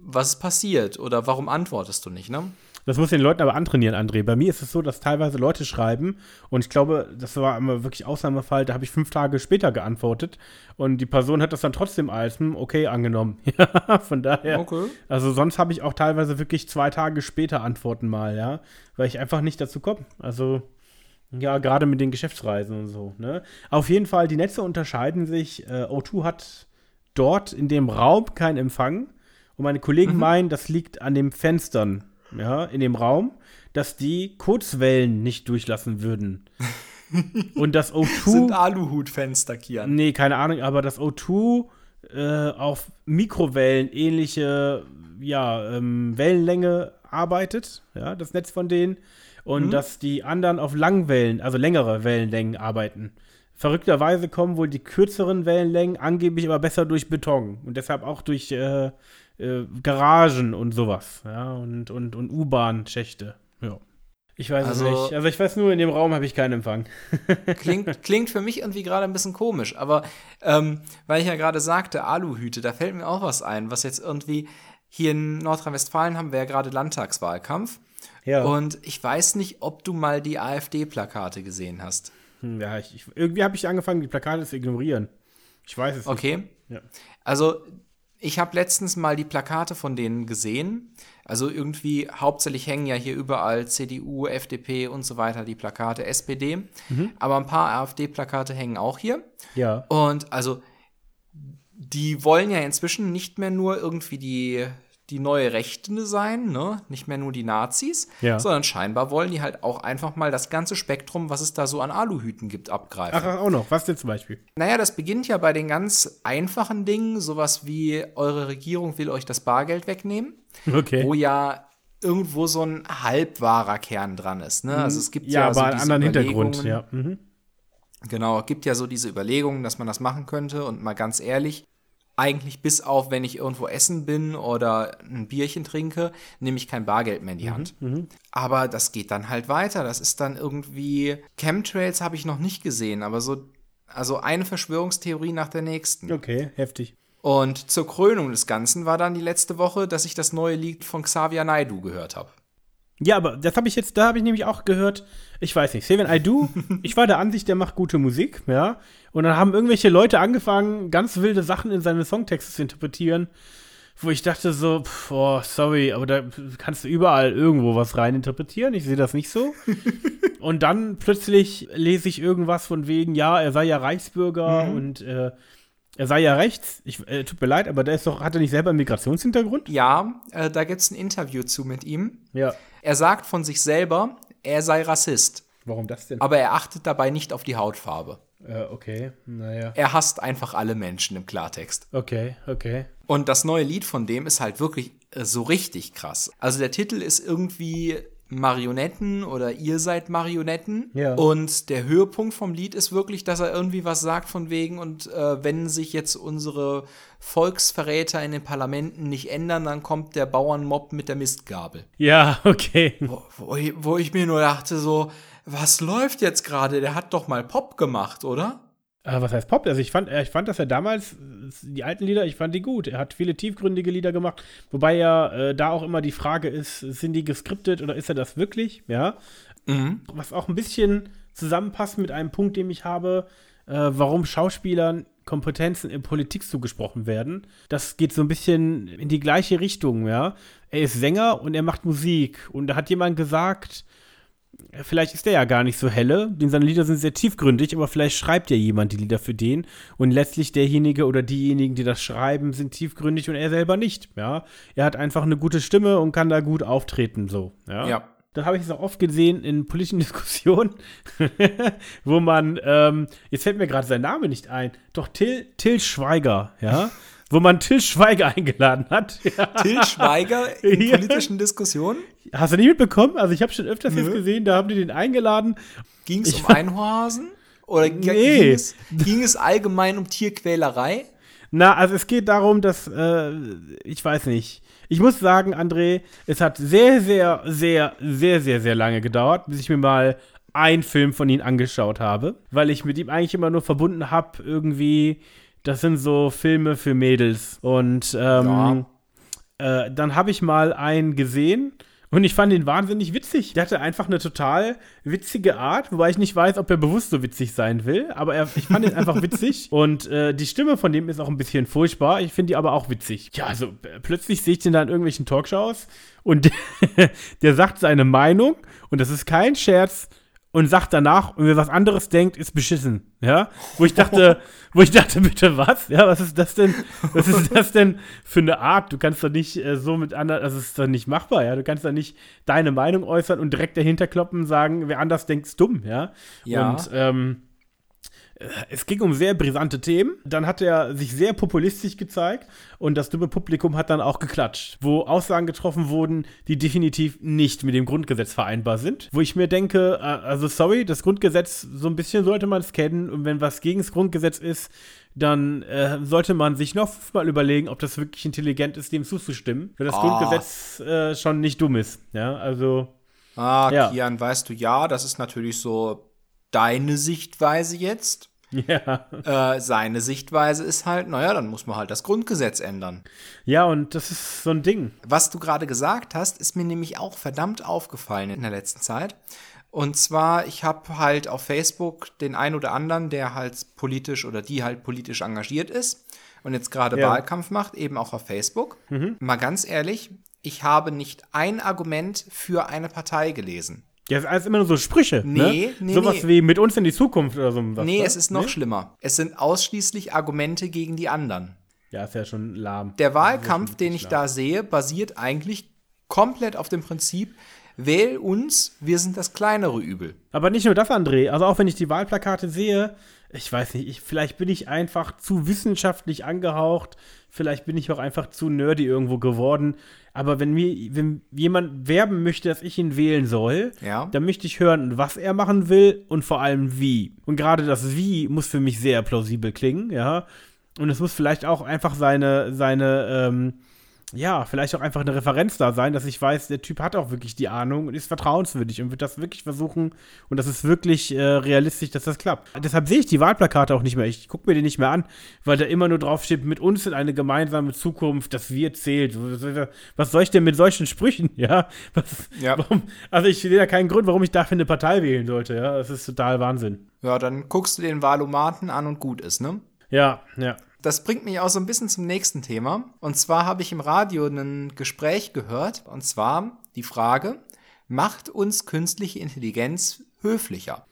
was ist passiert oder warum antwortest du nicht, ne? Das muss den Leuten aber antrainieren, André. Bei mir ist es so, dass teilweise Leute schreiben und ich glaube, das war immer wirklich Ausnahmefall, da habe ich fünf Tage später geantwortet und die Person hat das dann trotzdem als hm, okay angenommen. *laughs* Ja, von daher. Okay. Also sonst habe ich auch teilweise wirklich zwei Tage später Antworten mal, ja, weil ich einfach nicht dazu komme. Also ja, gerade mit den Geschäftsreisen und so. Ne? Auf jeden Fall, die Netze unterscheiden sich. Äh, O2 hat dort in dem Raum keinen Empfang und meine Kollegen meinen, das liegt an den Fenstern, ja, in dem Raum, dass die Kurzwellen nicht durchlassen würden. *laughs* und das O2 Sind Aluhutfenster, Kian. Nee, keine Ahnung, aber das O2 äh, auf Mikrowellen ähnliche ja, ähm, Wellenlänge arbeitet, ja, das Netz von denen, und dass die anderen auf Langwellen, also längere Wellenlängen arbeiten. Verrückterweise kommen wohl die kürzeren Wellenlängen angeblich aber besser durch Beton und deshalb auch durch äh, äh, Garagen und sowas, ja, und, und, und U-Bahn-Schächte, ja. Ich weiß Also- es nicht. Also ich weiß nur, in dem Raum habe ich keinen Empfang. *laughs* Klingt, klingt für mich irgendwie gerade ein bisschen komisch, aber ähm, weil ich ja gerade sagte, Aluhüte, da fällt mir auch was ein, was jetzt irgendwie hier in Nordrhein-Westfalen haben wir ja gerade Landtagswahlkampf. Ja. Und ich weiß nicht, ob du mal die AfD-Plakate gesehen hast. Hm, ja, ich, ich, irgendwie habe ich angefangen, die Plakate zu ignorieren. Ich weiß es Okay. nicht. Ja. Also, ich habe letztens mal die Plakate von denen gesehen. Also irgendwie hauptsächlich hängen ja hier überall CDU, FDP und so weiter die Plakate, SPD. Aber ein paar AfD-Plakate hängen auch hier. Ja. Und also, die wollen ja inzwischen nicht mehr nur irgendwie die, die neue Rechte sein, ne? Nicht mehr nur die Nazis, Ja. sondern scheinbar wollen die halt auch einfach mal das ganze Spektrum, was es da so an Aluhüten gibt, abgreifen. Ach, auch noch. Was denn zum Beispiel? Naja, das beginnt ja bei den ganz einfachen Dingen, sowas wie eure Regierung will euch das Bargeld wegnehmen, Okay. wo ja irgendwo so ein halbwahrer Kern dran ist. Ne? Also es gibt ja, ja, aber so einen anderen Hintergrund. Ja. Mhm. Genau, es gibt ja so diese Überlegungen, dass man das machen könnte und mal ganz ehrlich, eigentlich bis auf, wenn ich irgendwo essen bin oder ein Bierchen trinke, nehme ich kein Bargeld mehr in die Mhm, Hand. Aber das geht dann halt weiter. Das ist dann irgendwie, Chemtrails habe ich noch nicht gesehen, aber so, also eine Verschwörungstheorie nach der nächsten. Okay, heftig. Und zur Krönung des Ganzen war dann die letzte Woche, dass ich das neue Lied von Xavier Naidoo gehört habe. Ja, aber das habe ich jetzt, da habe ich nämlich auch gehört, ich weiß nicht, Seven I Do, *laughs* ich war der Ansicht, der macht gute Musik, ja. Und dann haben irgendwelche Leute angefangen, ganz wilde Sachen in seine Songtexte zu interpretieren, wo ich dachte so, pff, oh, sorry, aber da kannst du überall irgendwo was rein interpretieren, ich sehe das nicht so. *laughs* und dann plötzlich lese ich irgendwas von wegen, ja, er sei ja Reichsbürger und äh, er sei ja rechts. Ich, äh, tut mir leid, aber der ist doch, hat er nicht selber einen Migrationshintergrund? Ja, äh, da gibt es ein Interview zu mit ihm. Ja. Er sagt von sich selber, er sei Rassist, Warum das denn? aber er achtet dabei nicht auf die Hautfarbe. Äh, okay, naja. Er hasst einfach alle Menschen im Klartext. Okay, okay. Und das neue Lied von dem ist halt wirklich äh, so richtig krass. Also der Titel ist irgendwie Marionetten oder ihr seid Marionetten. Ja. Und der Höhepunkt vom Lied ist wirklich, dass er irgendwie was sagt von wegen und äh, wenn sich jetzt unsere Volksverräter in den Parlamenten nicht ändern, dann kommt der Bauernmob mit der Mistgabel. Ja, *laughs* okay. Wo, wo, ich, wo ich mir nur dachte so, was läuft jetzt gerade? Der hat doch mal Pop gemacht, oder? Äh, was heißt Pop? Also ich fand, äh, ich fand, dass er damals, die alten Lieder, ich fand die gut. Er hat viele tiefgründige Lieder gemacht, wobei ja äh, da auch immer die Frage ist, sind die geskriptet oder ist er das wirklich? Ja. Was auch ein bisschen zusammenpasst mit einem Punkt, den ich habe, äh, warum Schauspielern Kompetenzen in Politik zugesprochen werden. Das geht so ein bisschen in die gleiche Richtung, ja. Er ist Sänger und er macht Musik. Und da hat jemand gesagt, vielleicht ist der ja gar nicht so helle, denn seine Lieder sind sehr tiefgründig, aber vielleicht schreibt ja jemand die Lieder für den und letztlich derjenige oder diejenigen, die das schreiben, sind tiefgründig und er selber nicht, ja. Er hat einfach eine gute Stimme und kann da gut auftreten, so, ja. Ja. Das habe ich jetzt auch oft gesehen in politischen *laughs* Diskussionen, wo man, ähm, jetzt fällt mir gerade sein Name nicht ein, doch Till, Till Schweiger, ja, wo man Till Schweiger *laughs* eingeladen hat. Ja. Till Schweiger in *laughs* politischen Diskussionen? Hast du nicht mitbekommen? Also ich habe schon öfters jetzt gesehen, da haben die den eingeladen. Ging es um Einhorhasen? Oder Nee. ging, es, ging es allgemein um Tierquälerei? Na, also es geht darum, dass, äh, ich weiß nicht. Ich muss sagen, André, es hat sehr, sehr, sehr, sehr, sehr, sehr lange gedauert, bis ich mir mal einen Film von ihm angeschaut habe, weil ich mit ihm eigentlich immer nur verbunden habe, irgendwie, das sind so Filme für Mädels. Und ähm, äh, dann habe ich mal einen gesehen und ich fand ihn wahnsinnig witzig. Der hatte einfach eine total witzige Art, wobei ich nicht weiß, ob er bewusst so witzig sein will, aber er, ich fand ihn einfach *laughs* witzig. Und äh, die Stimme von dem ist auch ein bisschen furchtbar. Ich finde die aber auch witzig. Ja, also äh, plötzlich sehe ich den da in irgendwelchen Talkshows und der, *laughs* der sagt seine Meinung und das ist kein Scherz und sagt danach, und wer was anderes denkt, ist beschissen. Ja, wo ich dachte, wo ich dachte, *laughs* bitte was? Ja, was ist das denn? Was ist das denn für eine Art? Du kannst doch nicht äh, so mit anderen, also es ist doch nicht machbar, ja. Du kannst doch nicht deine Meinung äußern und direkt dahinter kloppen und sagen, wer anders denkt, ist dumm, ja. Ja. Und ähm, äh, es ging um sehr brisante Themen. Dann hat er sich sehr populistisch gezeigt und das dumme Publikum hat dann auch geklatscht, wo Aussagen getroffen wurden, die definitiv nicht mit dem Grundgesetz vereinbar sind. Wo ich mir denke, äh, also sorry, das Grundgesetz, so ein bisschen sollte man es kennen und wenn was gegen das Grundgesetz ist, dann äh, sollte man sich noch mal überlegen, ob das wirklich intelligent ist, dem zuzustimmen, weil das Ah. Grundgesetz äh, schon nicht dumm ist. Ja, also Ah, Ja. Kian, weißt du, ja, das ist natürlich so deine Sichtweise jetzt. Ja. Äh, seine Sichtweise ist halt, naja, dann muss man halt das Grundgesetz ändern. Ja, und das ist so ein Ding. Was du gerade gesagt hast, ist mir nämlich auch verdammt aufgefallen in der letzten Zeit. Und zwar, ich habe halt auf Facebook den einen oder anderen, der halt politisch oder die halt politisch engagiert ist und jetzt gerade Ja. Wahlkampf macht, eben auch auf Facebook. Mal ganz ehrlich, ich habe nicht ein Argument für eine Partei gelesen. Ja, es ist alles immer nur so Sprüche. Nee, ne? nee, Sowas nee. wie mit uns in die Zukunft oder so. Was, nee, ne? es ist noch schlimmer. Es sind ausschließlich Argumente gegen die anderen. Ja, ist ja schon lahm. Der Wahlkampf, den ich da sehe, basiert eigentlich komplett auf dem Prinzip, wähl uns, wir sind das kleinere Übel. Aber nicht nur das, André. Also auch wenn ich die Wahlplakate sehe, ich weiß nicht, ich, vielleicht bin ich einfach zu wissenschaftlich angehaucht, vielleicht bin ich auch einfach zu nerdy irgendwo geworden. Aber wenn mir wenn jemand werben möchte, dass ich ihn wählen soll, Ja. dann möchte ich hören, was er machen will und vor allem wie. Und gerade das Wie muss für mich sehr plausibel klingen, ja. Und es muss vielleicht auch einfach seine, seine, ähm, ja, vielleicht auch einfach eine Referenz da sein, dass ich weiß, der Typ hat auch wirklich die Ahnung und ist vertrauenswürdig und wird das wirklich versuchen und das ist wirklich äh, realistisch, dass das klappt. Deshalb sehe ich die Wahlplakate auch nicht mehr. Ich gucke mir die nicht mehr an, weil da immer nur drauf steht, mit uns in eine gemeinsame Zukunft, das wir zählt. Was soll ich denn mit solchen Sprüchen, *laughs* ja? Was, Ja. Warum, also ich sehe da keinen Grund, warum ich dafür eine Partei wählen sollte, ja? Das ist total Wahnsinn. Ja, dann guckst du den Wahlomaten an und gut ist, ne? Ja, ja. Das bringt mich auch so ein bisschen zum nächsten Thema. Und zwar habe ich im Radio ein Gespräch gehört. Und zwar die Frage, macht uns künstliche Intelligenz höflicher?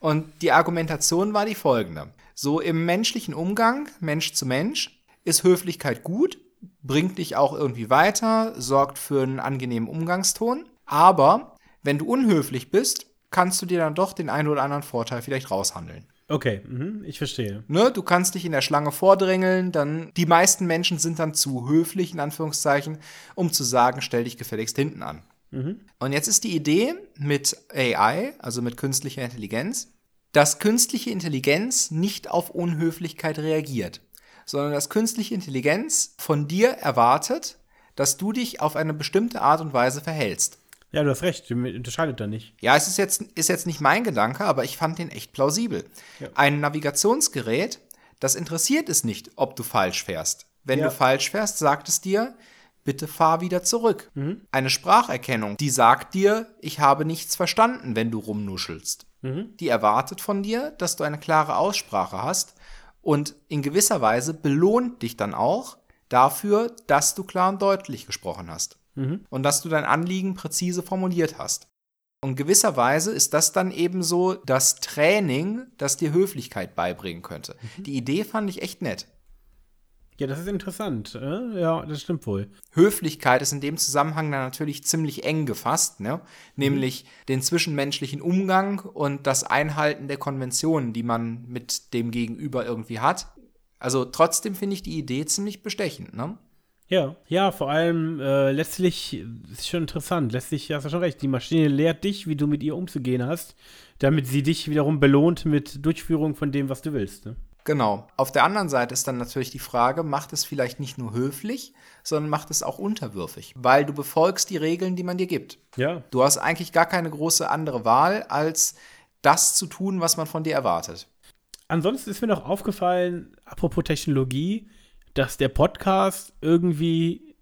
Und die Argumentation war die folgende. So im menschlichen Umgang, Mensch zu Mensch, ist Höflichkeit gut, bringt dich auch irgendwie weiter, sorgt für einen angenehmen Umgangston. Aber wenn du unhöflich bist, kannst du dir dann doch den einen oder anderen Vorteil vielleicht raushandeln. Okay, mhm, ich verstehe. Ne, du kannst dich in der Schlange vordrängeln, dann die meisten Menschen sind dann zu höflich, in Anführungszeichen, um zu sagen, stell dich gefälligst hinten an. Und jetzt ist die Idee mit AI, also mit künstlicher Intelligenz, dass künstliche Intelligenz nicht auf Unhöflichkeit reagiert, sondern dass künstliche Intelligenz von dir erwartet, dass du dich auf eine bestimmte Art und Weise verhältst. Ja, du hast recht, unterscheidet da nicht. Ja, es ist jetzt, ist jetzt nicht mein Gedanke, aber ich fand den echt plausibel. Ein Navigationsgerät, das interessiert es nicht, ob du falsch fährst. Wenn Ja. du falsch fährst, sagt es dir, bitte fahr wieder zurück. Eine Spracherkennung, die sagt dir, ich habe nichts verstanden, wenn du rumnuschelst. Die erwartet von dir, dass du eine klare Aussprache hast und in gewisser Weise belohnt dich dann auch dafür, dass du klar und deutlich gesprochen hast und dass du dein Anliegen präzise formuliert hast. Und gewisserweise ist das dann eben so das Training, das dir Höflichkeit beibringen könnte. Die Idee fand ich echt nett. Ja, das ist interessant. Äh? Ja, das stimmt wohl. Höflichkeit ist in dem Zusammenhang dann natürlich ziemlich eng gefasst, ne? nämlich den zwischenmenschlichen Umgang und das Einhalten der Konventionen, die man mit dem Gegenüber irgendwie hat. Also trotzdem finde ich die Idee ziemlich bestechend. Ne? Ja, ja, vor allem äh, letztlich ist schon interessant. Letztlich hast du schon recht. Die Maschine lehrt dich, wie du mit ihr umzugehen hast, damit sie dich wiederum belohnt mit Durchführung von dem, was du willst. Ne? Genau. Auf der anderen Seite ist dann natürlich die Frage, macht es vielleicht nicht nur höflich, sondern macht es auch unterwürfig, weil du befolgst die Regeln, die man dir gibt. Ja. Du hast eigentlich gar keine große andere Wahl, als das zu tun, was man von dir erwartet. Ansonsten ist mir noch aufgefallen, apropos Technologie, dass der Podcast irgendwie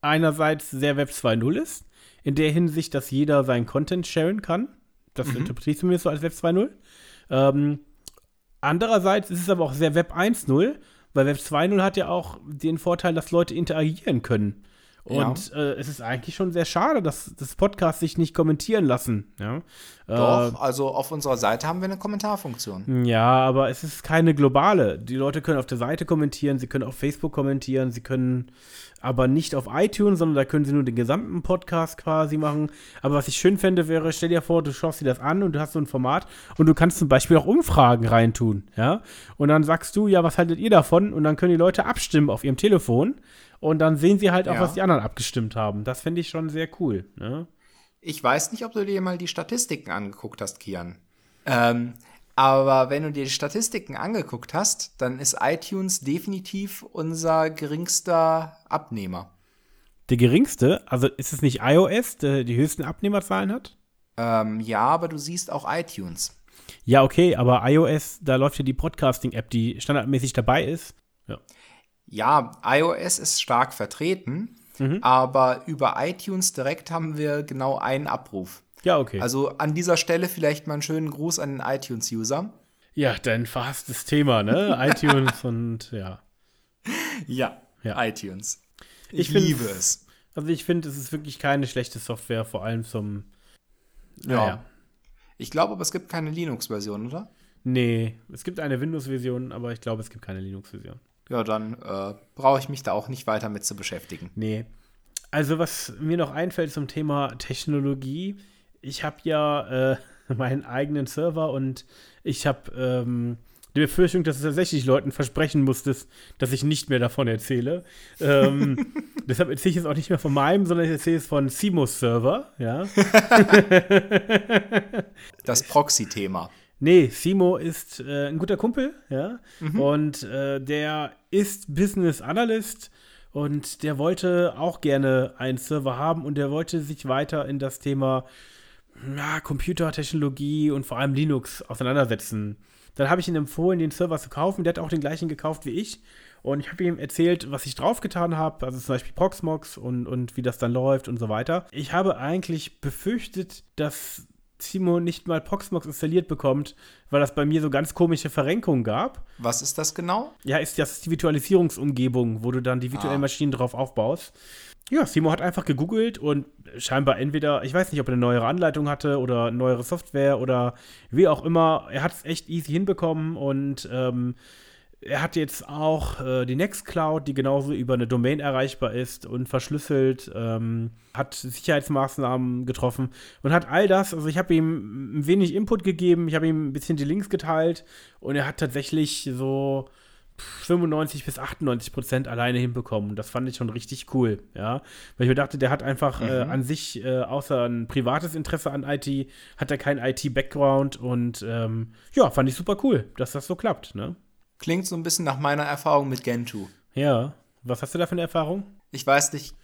einerseits sehr Web 2.0 ist, in der Hinsicht, dass jeder seinen Content sharen kann. Das interpretiere ich zumindest so als Web 2.0. Ähm, andererseits ist es aber auch sehr Web 1.0, weil Web 2.0 hat ja auch den Vorteil, dass Leute interagieren können. Und äh, es ist eigentlich schon sehr schade, dass das Podcast sich nicht kommentieren lassen. Ja? Doch, also auf unserer Seite haben wir eine Kommentarfunktion. Ja, aber es ist keine globale. Die Leute können auf der Seite kommentieren, sie können auf Facebook kommentieren, sie können aber nicht auf iTunes, sondern da können sie nur den gesamten Podcast quasi machen. Aber was ich schön fände, wäre, stell dir vor, du schaust dir das an und du hast so ein Format und du kannst zum Beispiel auch Umfragen reintun, ja. Und dann sagst du, ja, was haltet ihr davon? Und dann können die Leute abstimmen auf ihrem Telefon und dann sehen sie halt auch, Ja. was die anderen abgestimmt haben. Das fände ich schon sehr cool, ne? Ich weiß nicht, ob du dir mal die Statistiken angeguckt hast, Kian. Ähm, aber wenn du dir die Statistiken angeguckt hast, dann ist iTunes definitiv unser geringster Abnehmer. der geringste. Also ist es nicht iOS, der die höchsten Abnehmerzahlen hat? Ähm, ja, aber du siehst auch iTunes. Ja, okay, aber iOS, da läuft ja die Podcasting-App, die standardmäßig dabei ist. Ja. Ja, iOS ist stark vertreten, Mhm. aber über iTunes direkt haben wir genau einen Abruf. Ja, okay. Also an dieser Stelle vielleicht mal einen schönen Gruß an den iTunes-User. ja, dein verhasstes Thema, ne? *laughs* iTunes und ja. Ja, Ja. iTunes. Ich Ich, liebe es. Also ich finde, es ist wirklich keine schlechte Software, vor allem zum. Ja. Naja. Ich glaube aber, es gibt keine Linux-Version, oder? Nee, es gibt eine Windows-Version, aber ich glaube, es gibt keine Linux-Version. Ja, dann äh, brauche ich mich da auch nicht weiter mit zu beschäftigen. Nee. Also, was mir noch einfällt zum Thema Technologie, ich habe ja äh, *laughs* meinen eigenen Server und ich habe ähm, die Befürchtung, dass du tatsächlich Leuten versprechen musstest, dass ich nicht mehr davon erzähle. Ähm, *laughs* deshalb erzähle ich es auch nicht mehr von meinem, sondern ich erzähle es von Simos Server, ja. Das Proxy-Thema. Nee, Simo ist äh, ein guter Kumpel, ja. Und äh, der ist Business Analyst und der wollte auch gerne einen Server haben und der wollte sich weiter in das Thema ja, Computertechnologie und vor allem Linux auseinandersetzen. Dann habe ich ihm empfohlen, den Server zu kaufen. Der hat auch den gleichen gekauft wie ich. Und ich habe ihm erzählt, was ich draufgetan habe, also zum Beispiel Proxmox und, und wie das dann läuft und so weiter. Ich habe eigentlich befürchtet, dass Simo nicht mal Proxmox installiert bekommt, weil das bei mir so ganz komische Verrenkungen gab. Was ist das genau? Ja, ist das ist die Virtualisierungsumgebung, wo du dann die virtuellen Ah. Maschinen drauf aufbaust. Ja, Simo hat einfach gegoogelt und scheinbar entweder, ich weiß nicht, ob er eine neuere Anleitung hatte oder neuere Software oder wie auch immer. Er hat es echt easy hinbekommen und ähm, er hat jetzt auch äh, die Nextcloud, die genauso über eine Domain erreichbar ist und verschlüsselt, ähm, hat Sicherheitsmaßnahmen getroffen und hat all das, also ich habe ihm ein wenig Input gegeben, ich habe ihm ein bisschen die Links geteilt und er hat tatsächlich so 95 bis 98 Prozent alleine hinbekommen. Und das fand ich schon richtig cool, ja. Weil ich mir dachte, der hat einfach äh, an sich, äh, außer ein privates Interesse an IT, hat er keinen IT-Background und ähm, ja, fand ich super cool, dass das so klappt, ne? Klingt so ein bisschen nach meiner Erfahrung mit Gentoo. Ja. Was hast du da für eine Erfahrung? Ich weiß nicht,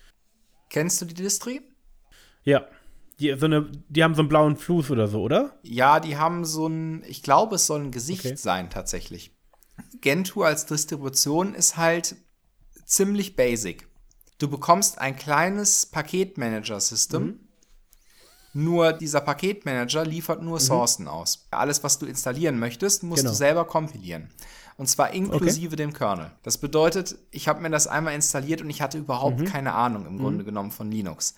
kennst du die Distri? Ja. Die, so eine, die haben so einen blauen Fluss oder so, oder? Ja, die haben so ein, ich glaube, es soll ein Gesicht Okay. sein tatsächlich. Gentoo als Distribution ist halt ziemlich basic. Du bekommst ein kleines Paketmanager-System. Nur dieser Paketmanager liefert nur Sourcen aus. Alles, was du installieren möchtest, musst Genau. du selber kompilieren. Und zwar inklusive dem Kernel. Das bedeutet, ich habe mir das einmal installiert und ich hatte überhaupt keine Ahnung im Grunde genommen von Linux.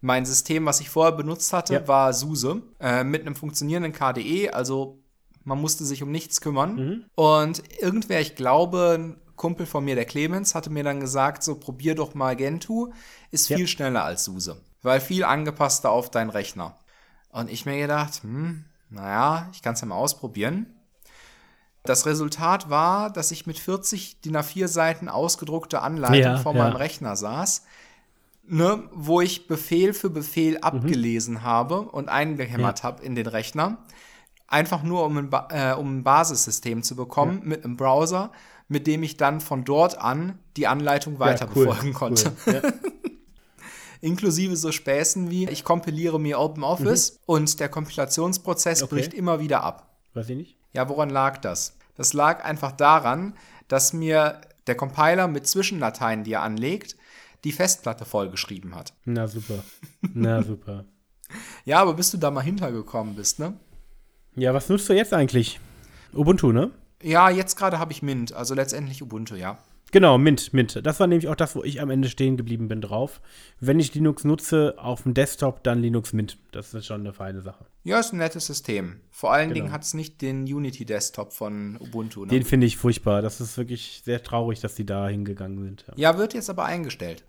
Mein System, was ich vorher benutzt hatte, Ja. war SUSE äh, mit einem funktionierenden KDE, also man musste sich um nichts kümmern. Und irgendwer, ich glaube, ein Kumpel von mir, der Clemens, hatte mir dann gesagt, so probier doch mal Gentoo, ist Ja. viel schneller als SUSE, weil viel angepasster auf deinen Rechner. Und ich mir gedacht, hm, naja, ich kann es ja mal ausprobieren. Das Resultat war, dass ich mit 40 DIN A4 Seiten ausgedruckte Anleitung Ja, vor ja. meinem Rechner saß, ne, wo ich Befehl für Befehl abgelesen habe und eingehämmert habe in den Rechner. Einfach nur, um ein, ba äh, um ein Basissystem zu bekommen mit einem Browser, mit dem ich dann von dort an die Anleitung weiter cool, befolgen konnte. Cool. Ja. *laughs* Inklusive so Späßen wie, ich kompiliere mir OpenOffice und der Kompilationsprozess Mhm. Okay. bricht immer wieder ab. Weiß ich nicht. Ja, woran lag das? Das lag einfach daran, dass mir der Compiler mit Zwischendateien, die er anlegt, die Festplatte vollgeschrieben hat. Na super. Na *laughs* super. Ja, aber bis du da mal hintergekommen bist, ne? Ja, was nutzt du jetzt eigentlich? Ubuntu, ne? Ja, jetzt gerade habe ich Mint, also letztendlich Ubuntu, ja. Genau, Mint, Mint. Das war nämlich auch das, wo ich am Ende stehen geblieben bin drauf. Wenn ich Linux nutze auf dem Desktop, dann Linux Mint. Das ist schon eine feine Sache. Ja, ist ein nettes System. Vor allen Genau. Dingen hat es nicht den Unity-Desktop von Ubuntu. Ne? Den finde ich furchtbar. Das ist wirklich sehr traurig, dass die da hingegangen sind. Ja. ja, wird jetzt aber eingestellt.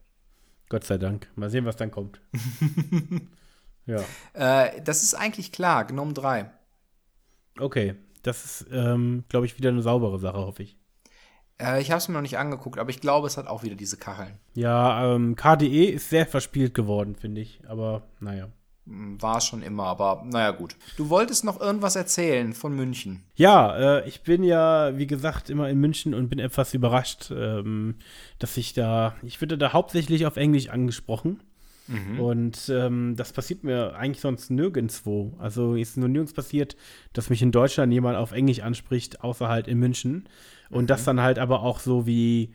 Gott sei Dank. Mal sehen, was dann kommt. *laughs* ja. Äh, das ist eigentlich klar, GNOME 3. Okay. Das ist, ähm, glaube ich, wieder eine saubere Sache, hoffe ich. Äh, ich habe es mir noch nicht angeguckt, aber ich glaube, es hat auch wieder diese Kacheln. Ja, ähm, KDE ist sehr verspielt geworden, finde ich. Aber naja. Hm, War schon immer, aber naja, gut. Du wolltest noch irgendwas erzählen von München. Ja, äh, ich bin ja, wie gesagt, immer in München und bin etwas überrascht, ähm, dass ich da, ich würde da hauptsächlich auf Englisch angesprochen. Und ähm, das passiert mir eigentlich sonst nirgendwo. Also ist nur nirgends passiert, dass mich in Deutschland jemand auf Englisch anspricht, außer halt in München. Und das dann halt aber auch so wie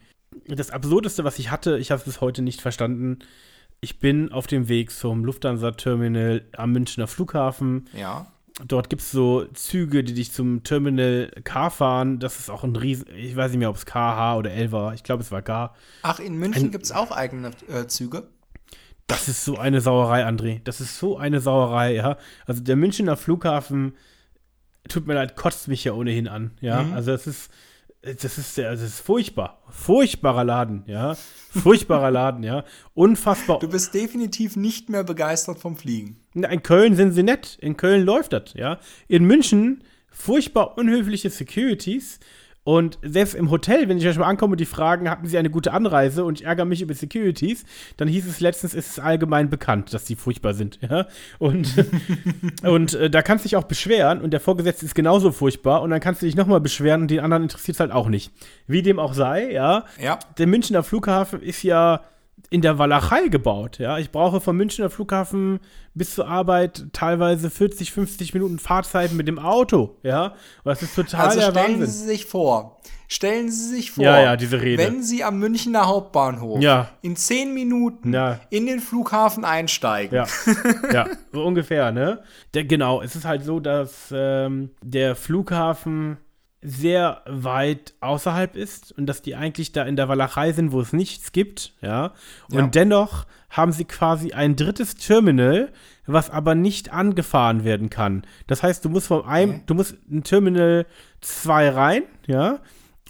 das Absurdeste, was ich hatte, ich habe es bis heute nicht verstanden. Ich bin auf dem Weg zum Lufthansa-Terminal am Münchner Flughafen. Ja. Dort gibt es so Züge, die dich zum Terminal K fahren. Das ist auch ein riesen, ich weiß nicht mehr, ob es K, H oder L war. Ich glaube, es war K. Ach, in München gibt es auch eigene äh, Züge. Das ist so eine Sauerei, André. Das ist so eine Sauerei, ja. Also der Münchner Flughafen, tut mir leid, kotzt mich ja ohnehin an, ja. Also das ist, das ist, das ist furchtbar. Furchtbarer Laden, ja. Furchtbarer *laughs* Laden, ja. Unfassbar. Du bist definitiv nicht mehr begeistert vom Fliegen. In Köln sind sie nett. In Köln läuft das, ja. In München furchtbar unhöfliche Securities. Und selbst im Hotel, wenn ich euch mal ankomme und die fragen, hatten sie eine gute Anreise und ich ärgere mich über Securities, dann hieß es letztens, ist es allgemein bekannt, dass die furchtbar sind, *laughs* ja. Und, *laughs* und äh, da kannst du dich auch beschweren und der Vorgesetzte ist genauso furchtbar und dann kannst du dich nochmal beschweren und den anderen interessiert es halt auch nicht. Wie dem auch sei, ja Ja. der Münchner Flughafen ist ja in der Walachei gebaut. Ja, ich brauche vom Münchner Flughafen bis zur Arbeit teilweise 40, 50 Minuten Fahrzeit mit dem Auto. Ja, und das ist total Also der stellen Wahnsinn. Sie sich vor, stellen Sie sich vor, Ja, ja, diese Rede. wenn Sie am Münchner Hauptbahnhof Ja. in zehn Minuten Ja. in den Flughafen einsteigen. Ja, *laughs* ja, so ungefähr, ne? Der, genau, es ist halt so, dass ähm, der Flughafen sehr weit außerhalb ist und dass die eigentlich da in der Walachei sind, wo es nichts gibt, ja. Und Ja. dennoch haben sie quasi ein drittes Terminal, was aber nicht angefahren werden kann. Das heißt, du musst vom einem, Okay. du musst in Terminal 2 rein, ja,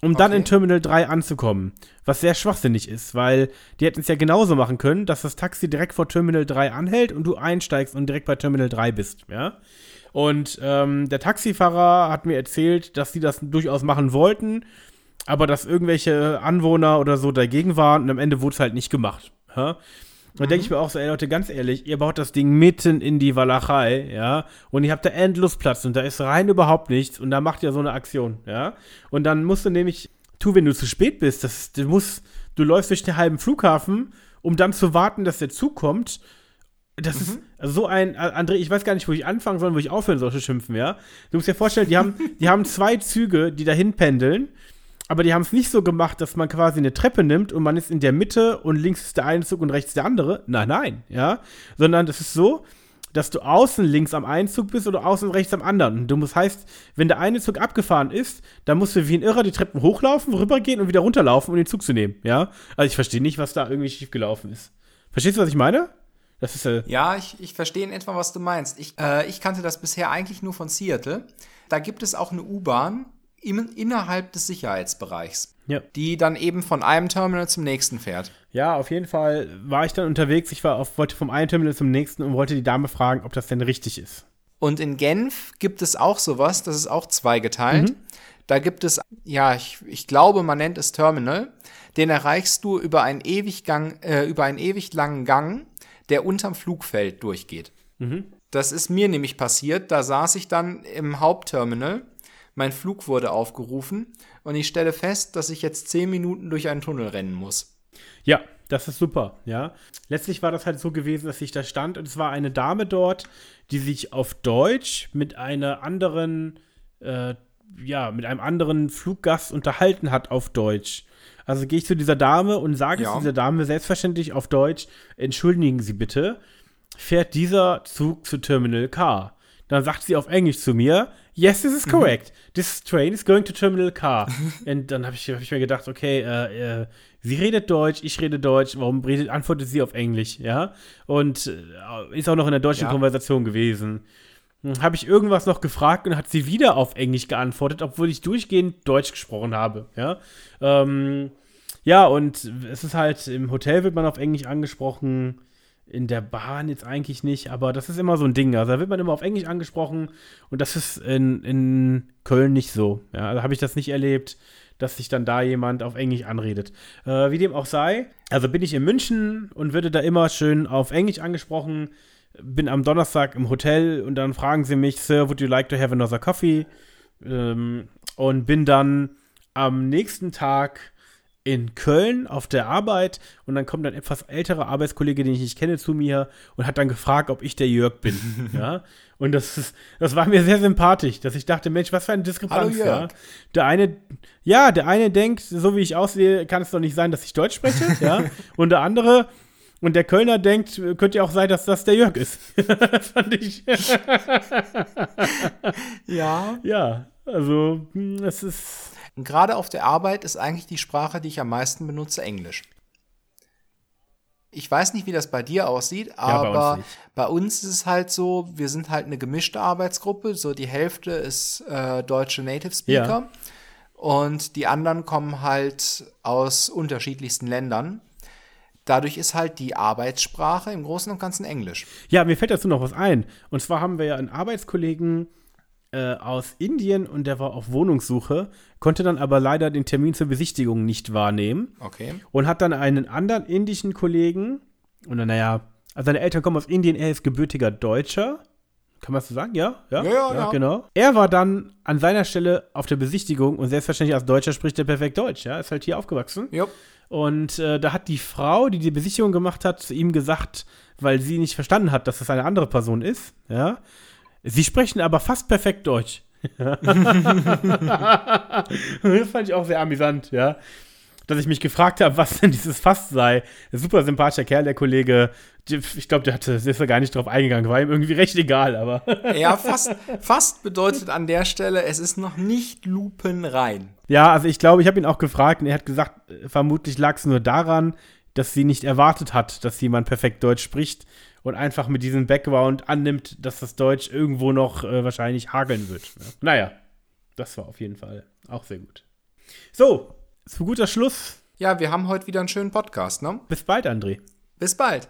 um dann Okay. in Terminal 3 anzukommen. Was sehr schwachsinnig ist, weil die hätten es ja genauso machen können, dass das Taxi direkt vor Terminal 3 anhält und du einsteigst und direkt bei Terminal 3 bist, ja. Und ähm, der Taxifahrer hat mir erzählt, dass sie das durchaus machen wollten, aber dass irgendwelche Anwohner oder so dagegen waren und am Ende wurde es halt nicht gemacht. Ja? Da denke ich mir auch so, ey Leute, ganz ehrlich, ihr baut das Ding mitten in die Walachei, ja, und ihr habt da endlos Platz und da ist rein überhaupt nichts und da macht ihr so eine Aktion, ja. Und dann musst du nämlich, tu, wenn du zu spät bist, das, du musst, du läufst durch den halben Flughafen, um dann zu warten, dass der Zug kommt. Das ist also so ein, André, ich weiß gar nicht, wo ich anfangen soll, wo ich aufhören soll zu schimpfen, ja. Du musst dir vorstellen, die haben, *laughs* die haben zwei Züge, die dahin pendeln, aber die haben es nicht so gemacht, dass man quasi eine Treppe nimmt und man ist in der Mitte und links ist der eine Zug und rechts der andere. Nein, nein, ja. Sondern das ist so, dass du außen links am einen Zug bist oder außen rechts am anderen. Du musst heißt, wenn der eine Zug abgefahren ist, dann musst du wie ein Irrer die Treppen hochlaufen, rübergehen und wieder runterlaufen, um den Zug zu nehmen, ja. Also ich verstehe nicht, was da irgendwie schiefgelaufen ist. Verstehst du, was ich meine? Das ist äh, Ja, ich, ich verstehe in etwa, was du meinst. Ich, äh, ich kannte das bisher eigentlich nur von Seattle. Da gibt es auch eine U-Bahn im, innerhalb des Sicherheitsbereichs, ja. die dann eben von einem Terminal zum nächsten fährt. Ja, auf jeden Fall war ich dann unterwegs. Ich war auf, wollte vom einen Terminal zum nächsten und wollte die Dame fragen, ob das denn richtig ist. Und in Genf gibt es auch sowas, das ist auch zweigeteilt. Da gibt es, ja, ich, ich glaube, man nennt es Terminal. Den erreichst du über einen ewig, Gang, äh, über einen ewig langen Gang, der unterm Flugfeld durchgeht. Das ist mir nämlich passiert. Da saß ich dann im Hauptterminal. Mein Flug wurde aufgerufen und ich stelle fest, dass ich jetzt zehn Minuten durch einen Tunnel rennen muss. Ja, das ist super, ja. Letztlich war das halt so gewesen, dass ich da stand und es war eine Dame dort, die sich auf Deutsch mit einer anderen, äh, ja, mit einem anderen Fluggast unterhalten hat auf Deutsch. Also gehe ich zu dieser Dame und sage Ja. zu dieser Dame selbstverständlich auf Deutsch, entschuldigen Sie bitte, fährt dieser Zug zu Terminal K? Dann sagt sie auf Englisch zu mir, yes, this is correct. This train is going to Terminal K. *laughs* und dann habe ich, hab ich mir gedacht, okay, äh, äh, sie redet Deutsch, ich rede Deutsch, warum redet, antwortet sie auf Englisch, ja? Und äh, ist auch noch in der deutschen Ja. Konversation gewesen. Habe ich irgendwas noch gefragt und hat sie wieder auf Englisch geantwortet, obwohl ich durchgehend Deutsch gesprochen habe, ja? Ähm, ja, und es ist halt, im Hotel wird man auf Englisch angesprochen, in der Bahn jetzt eigentlich nicht, aber das ist immer so ein Ding. Also da wird man immer auf Englisch angesprochen und das ist in, in Köln nicht so. Ja, da habe ich das nicht erlebt, dass sich dann da jemand auf Englisch anredet. Äh, wie dem auch sei, also bin ich in München und würde da immer schön auf Englisch angesprochen. Bin am Donnerstag im Hotel und dann fragen sie mich, Sir, would you like to have another coffee? Ähm, und bin dann am nächsten Tag in Köln auf der Arbeit und dann kommt ein etwas älterer Arbeitskollege, den ich nicht kenne, zu mir und hat dann gefragt, ob ich der Jörg bin. *laughs* ja. Und das, ist, das war mir sehr sympathisch, dass ich dachte, Mensch, was für eine Diskrepanz. Ja. Der eine, ja, der eine denkt, so wie ich aussehe, kann es doch nicht sein, dass ich Deutsch spreche, ja. *laughs* Und der andere, und der Kölner denkt, könnte ja auch sein, dass das der Jörg ist. *laughs* fand ich. *laughs* Ja. ja, also, hm, es ist. Gerade auf der Arbeit ist eigentlich die Sprache, die ich am meisten benutze, Englisch. Ich weiß nicht, wie das bei dir aussieht, bei uns aber nicht. bei uns ist es halt so, wir sind halt eine gemischte Arbeitsgruppe. So die Hälfte ist äh, deutsche Native Speaker Ja. und die anderen kommen halt aus unterschiedlichsten Ländern. Dadurch ist halt die Arbeitssprache im Großen und Ganzen Englisch. Ja, mir fällt dazu noch was ein. Und zwar haben wir ja einen Arbeitskollegen äh, aus Indien und der war auf Wohnungssuche, konnte dann aber leider den Termin zur Besichtigung nicht wahrnehmen Okay. und hat dann einen anderen indischen Kollegen, und dann, naja, also seine Eltern kommen aus Indien, er ist gebürtiger Deutscher. Kann man das so sagen? Ja? Ja, Ja, ja, ja. genau. Er war dann an seiner Stelle auf der Besichtigung und selbstverständlich als Deutscher spricht er perfekt Deutsch, ja, ist halt hier aufgewachsen. Jupp. Und äh, da hat die Frau, die die Besichtigung gemacht hat, zu ihm gesagt, weil sie nicht verstanden hat, dass das eine andere Person ist, ja. Sie sprechen aber fast perfekt Deutsch. *laughs* das fand ich auch sehr amüsant, ja. Dass ich mich gefragt habe, was denn dieses Fast sei. Super sympathischer Kerl, der Kollege. Ich glaube, der hatte, ist da gar nicht drauf eingegangen. War ihm irgendwie recht egal, aber. *laughs* Ja, fast, fast bedeutet an der Stelle, es ist noch nicht lupenrein. Ja, also ich glaube, ich habe ihn auch gefragt und er hat gesagt, vermutlich lag es nur daran, dass sie nicht erwartet hat, dass jemand perfekt Deutsch spricht und einfach mit diesem Background annimmt, dass das Deutsch irgendwo noch äh, wahrscheinlich hageln wird. Ne? Naja, das war auf jeden Fall auch sehr gut. So, zu guter Schluss. Ja, wir haben heute wieder einen schönen Podcast, ne? Bis bald, André. Bis bald.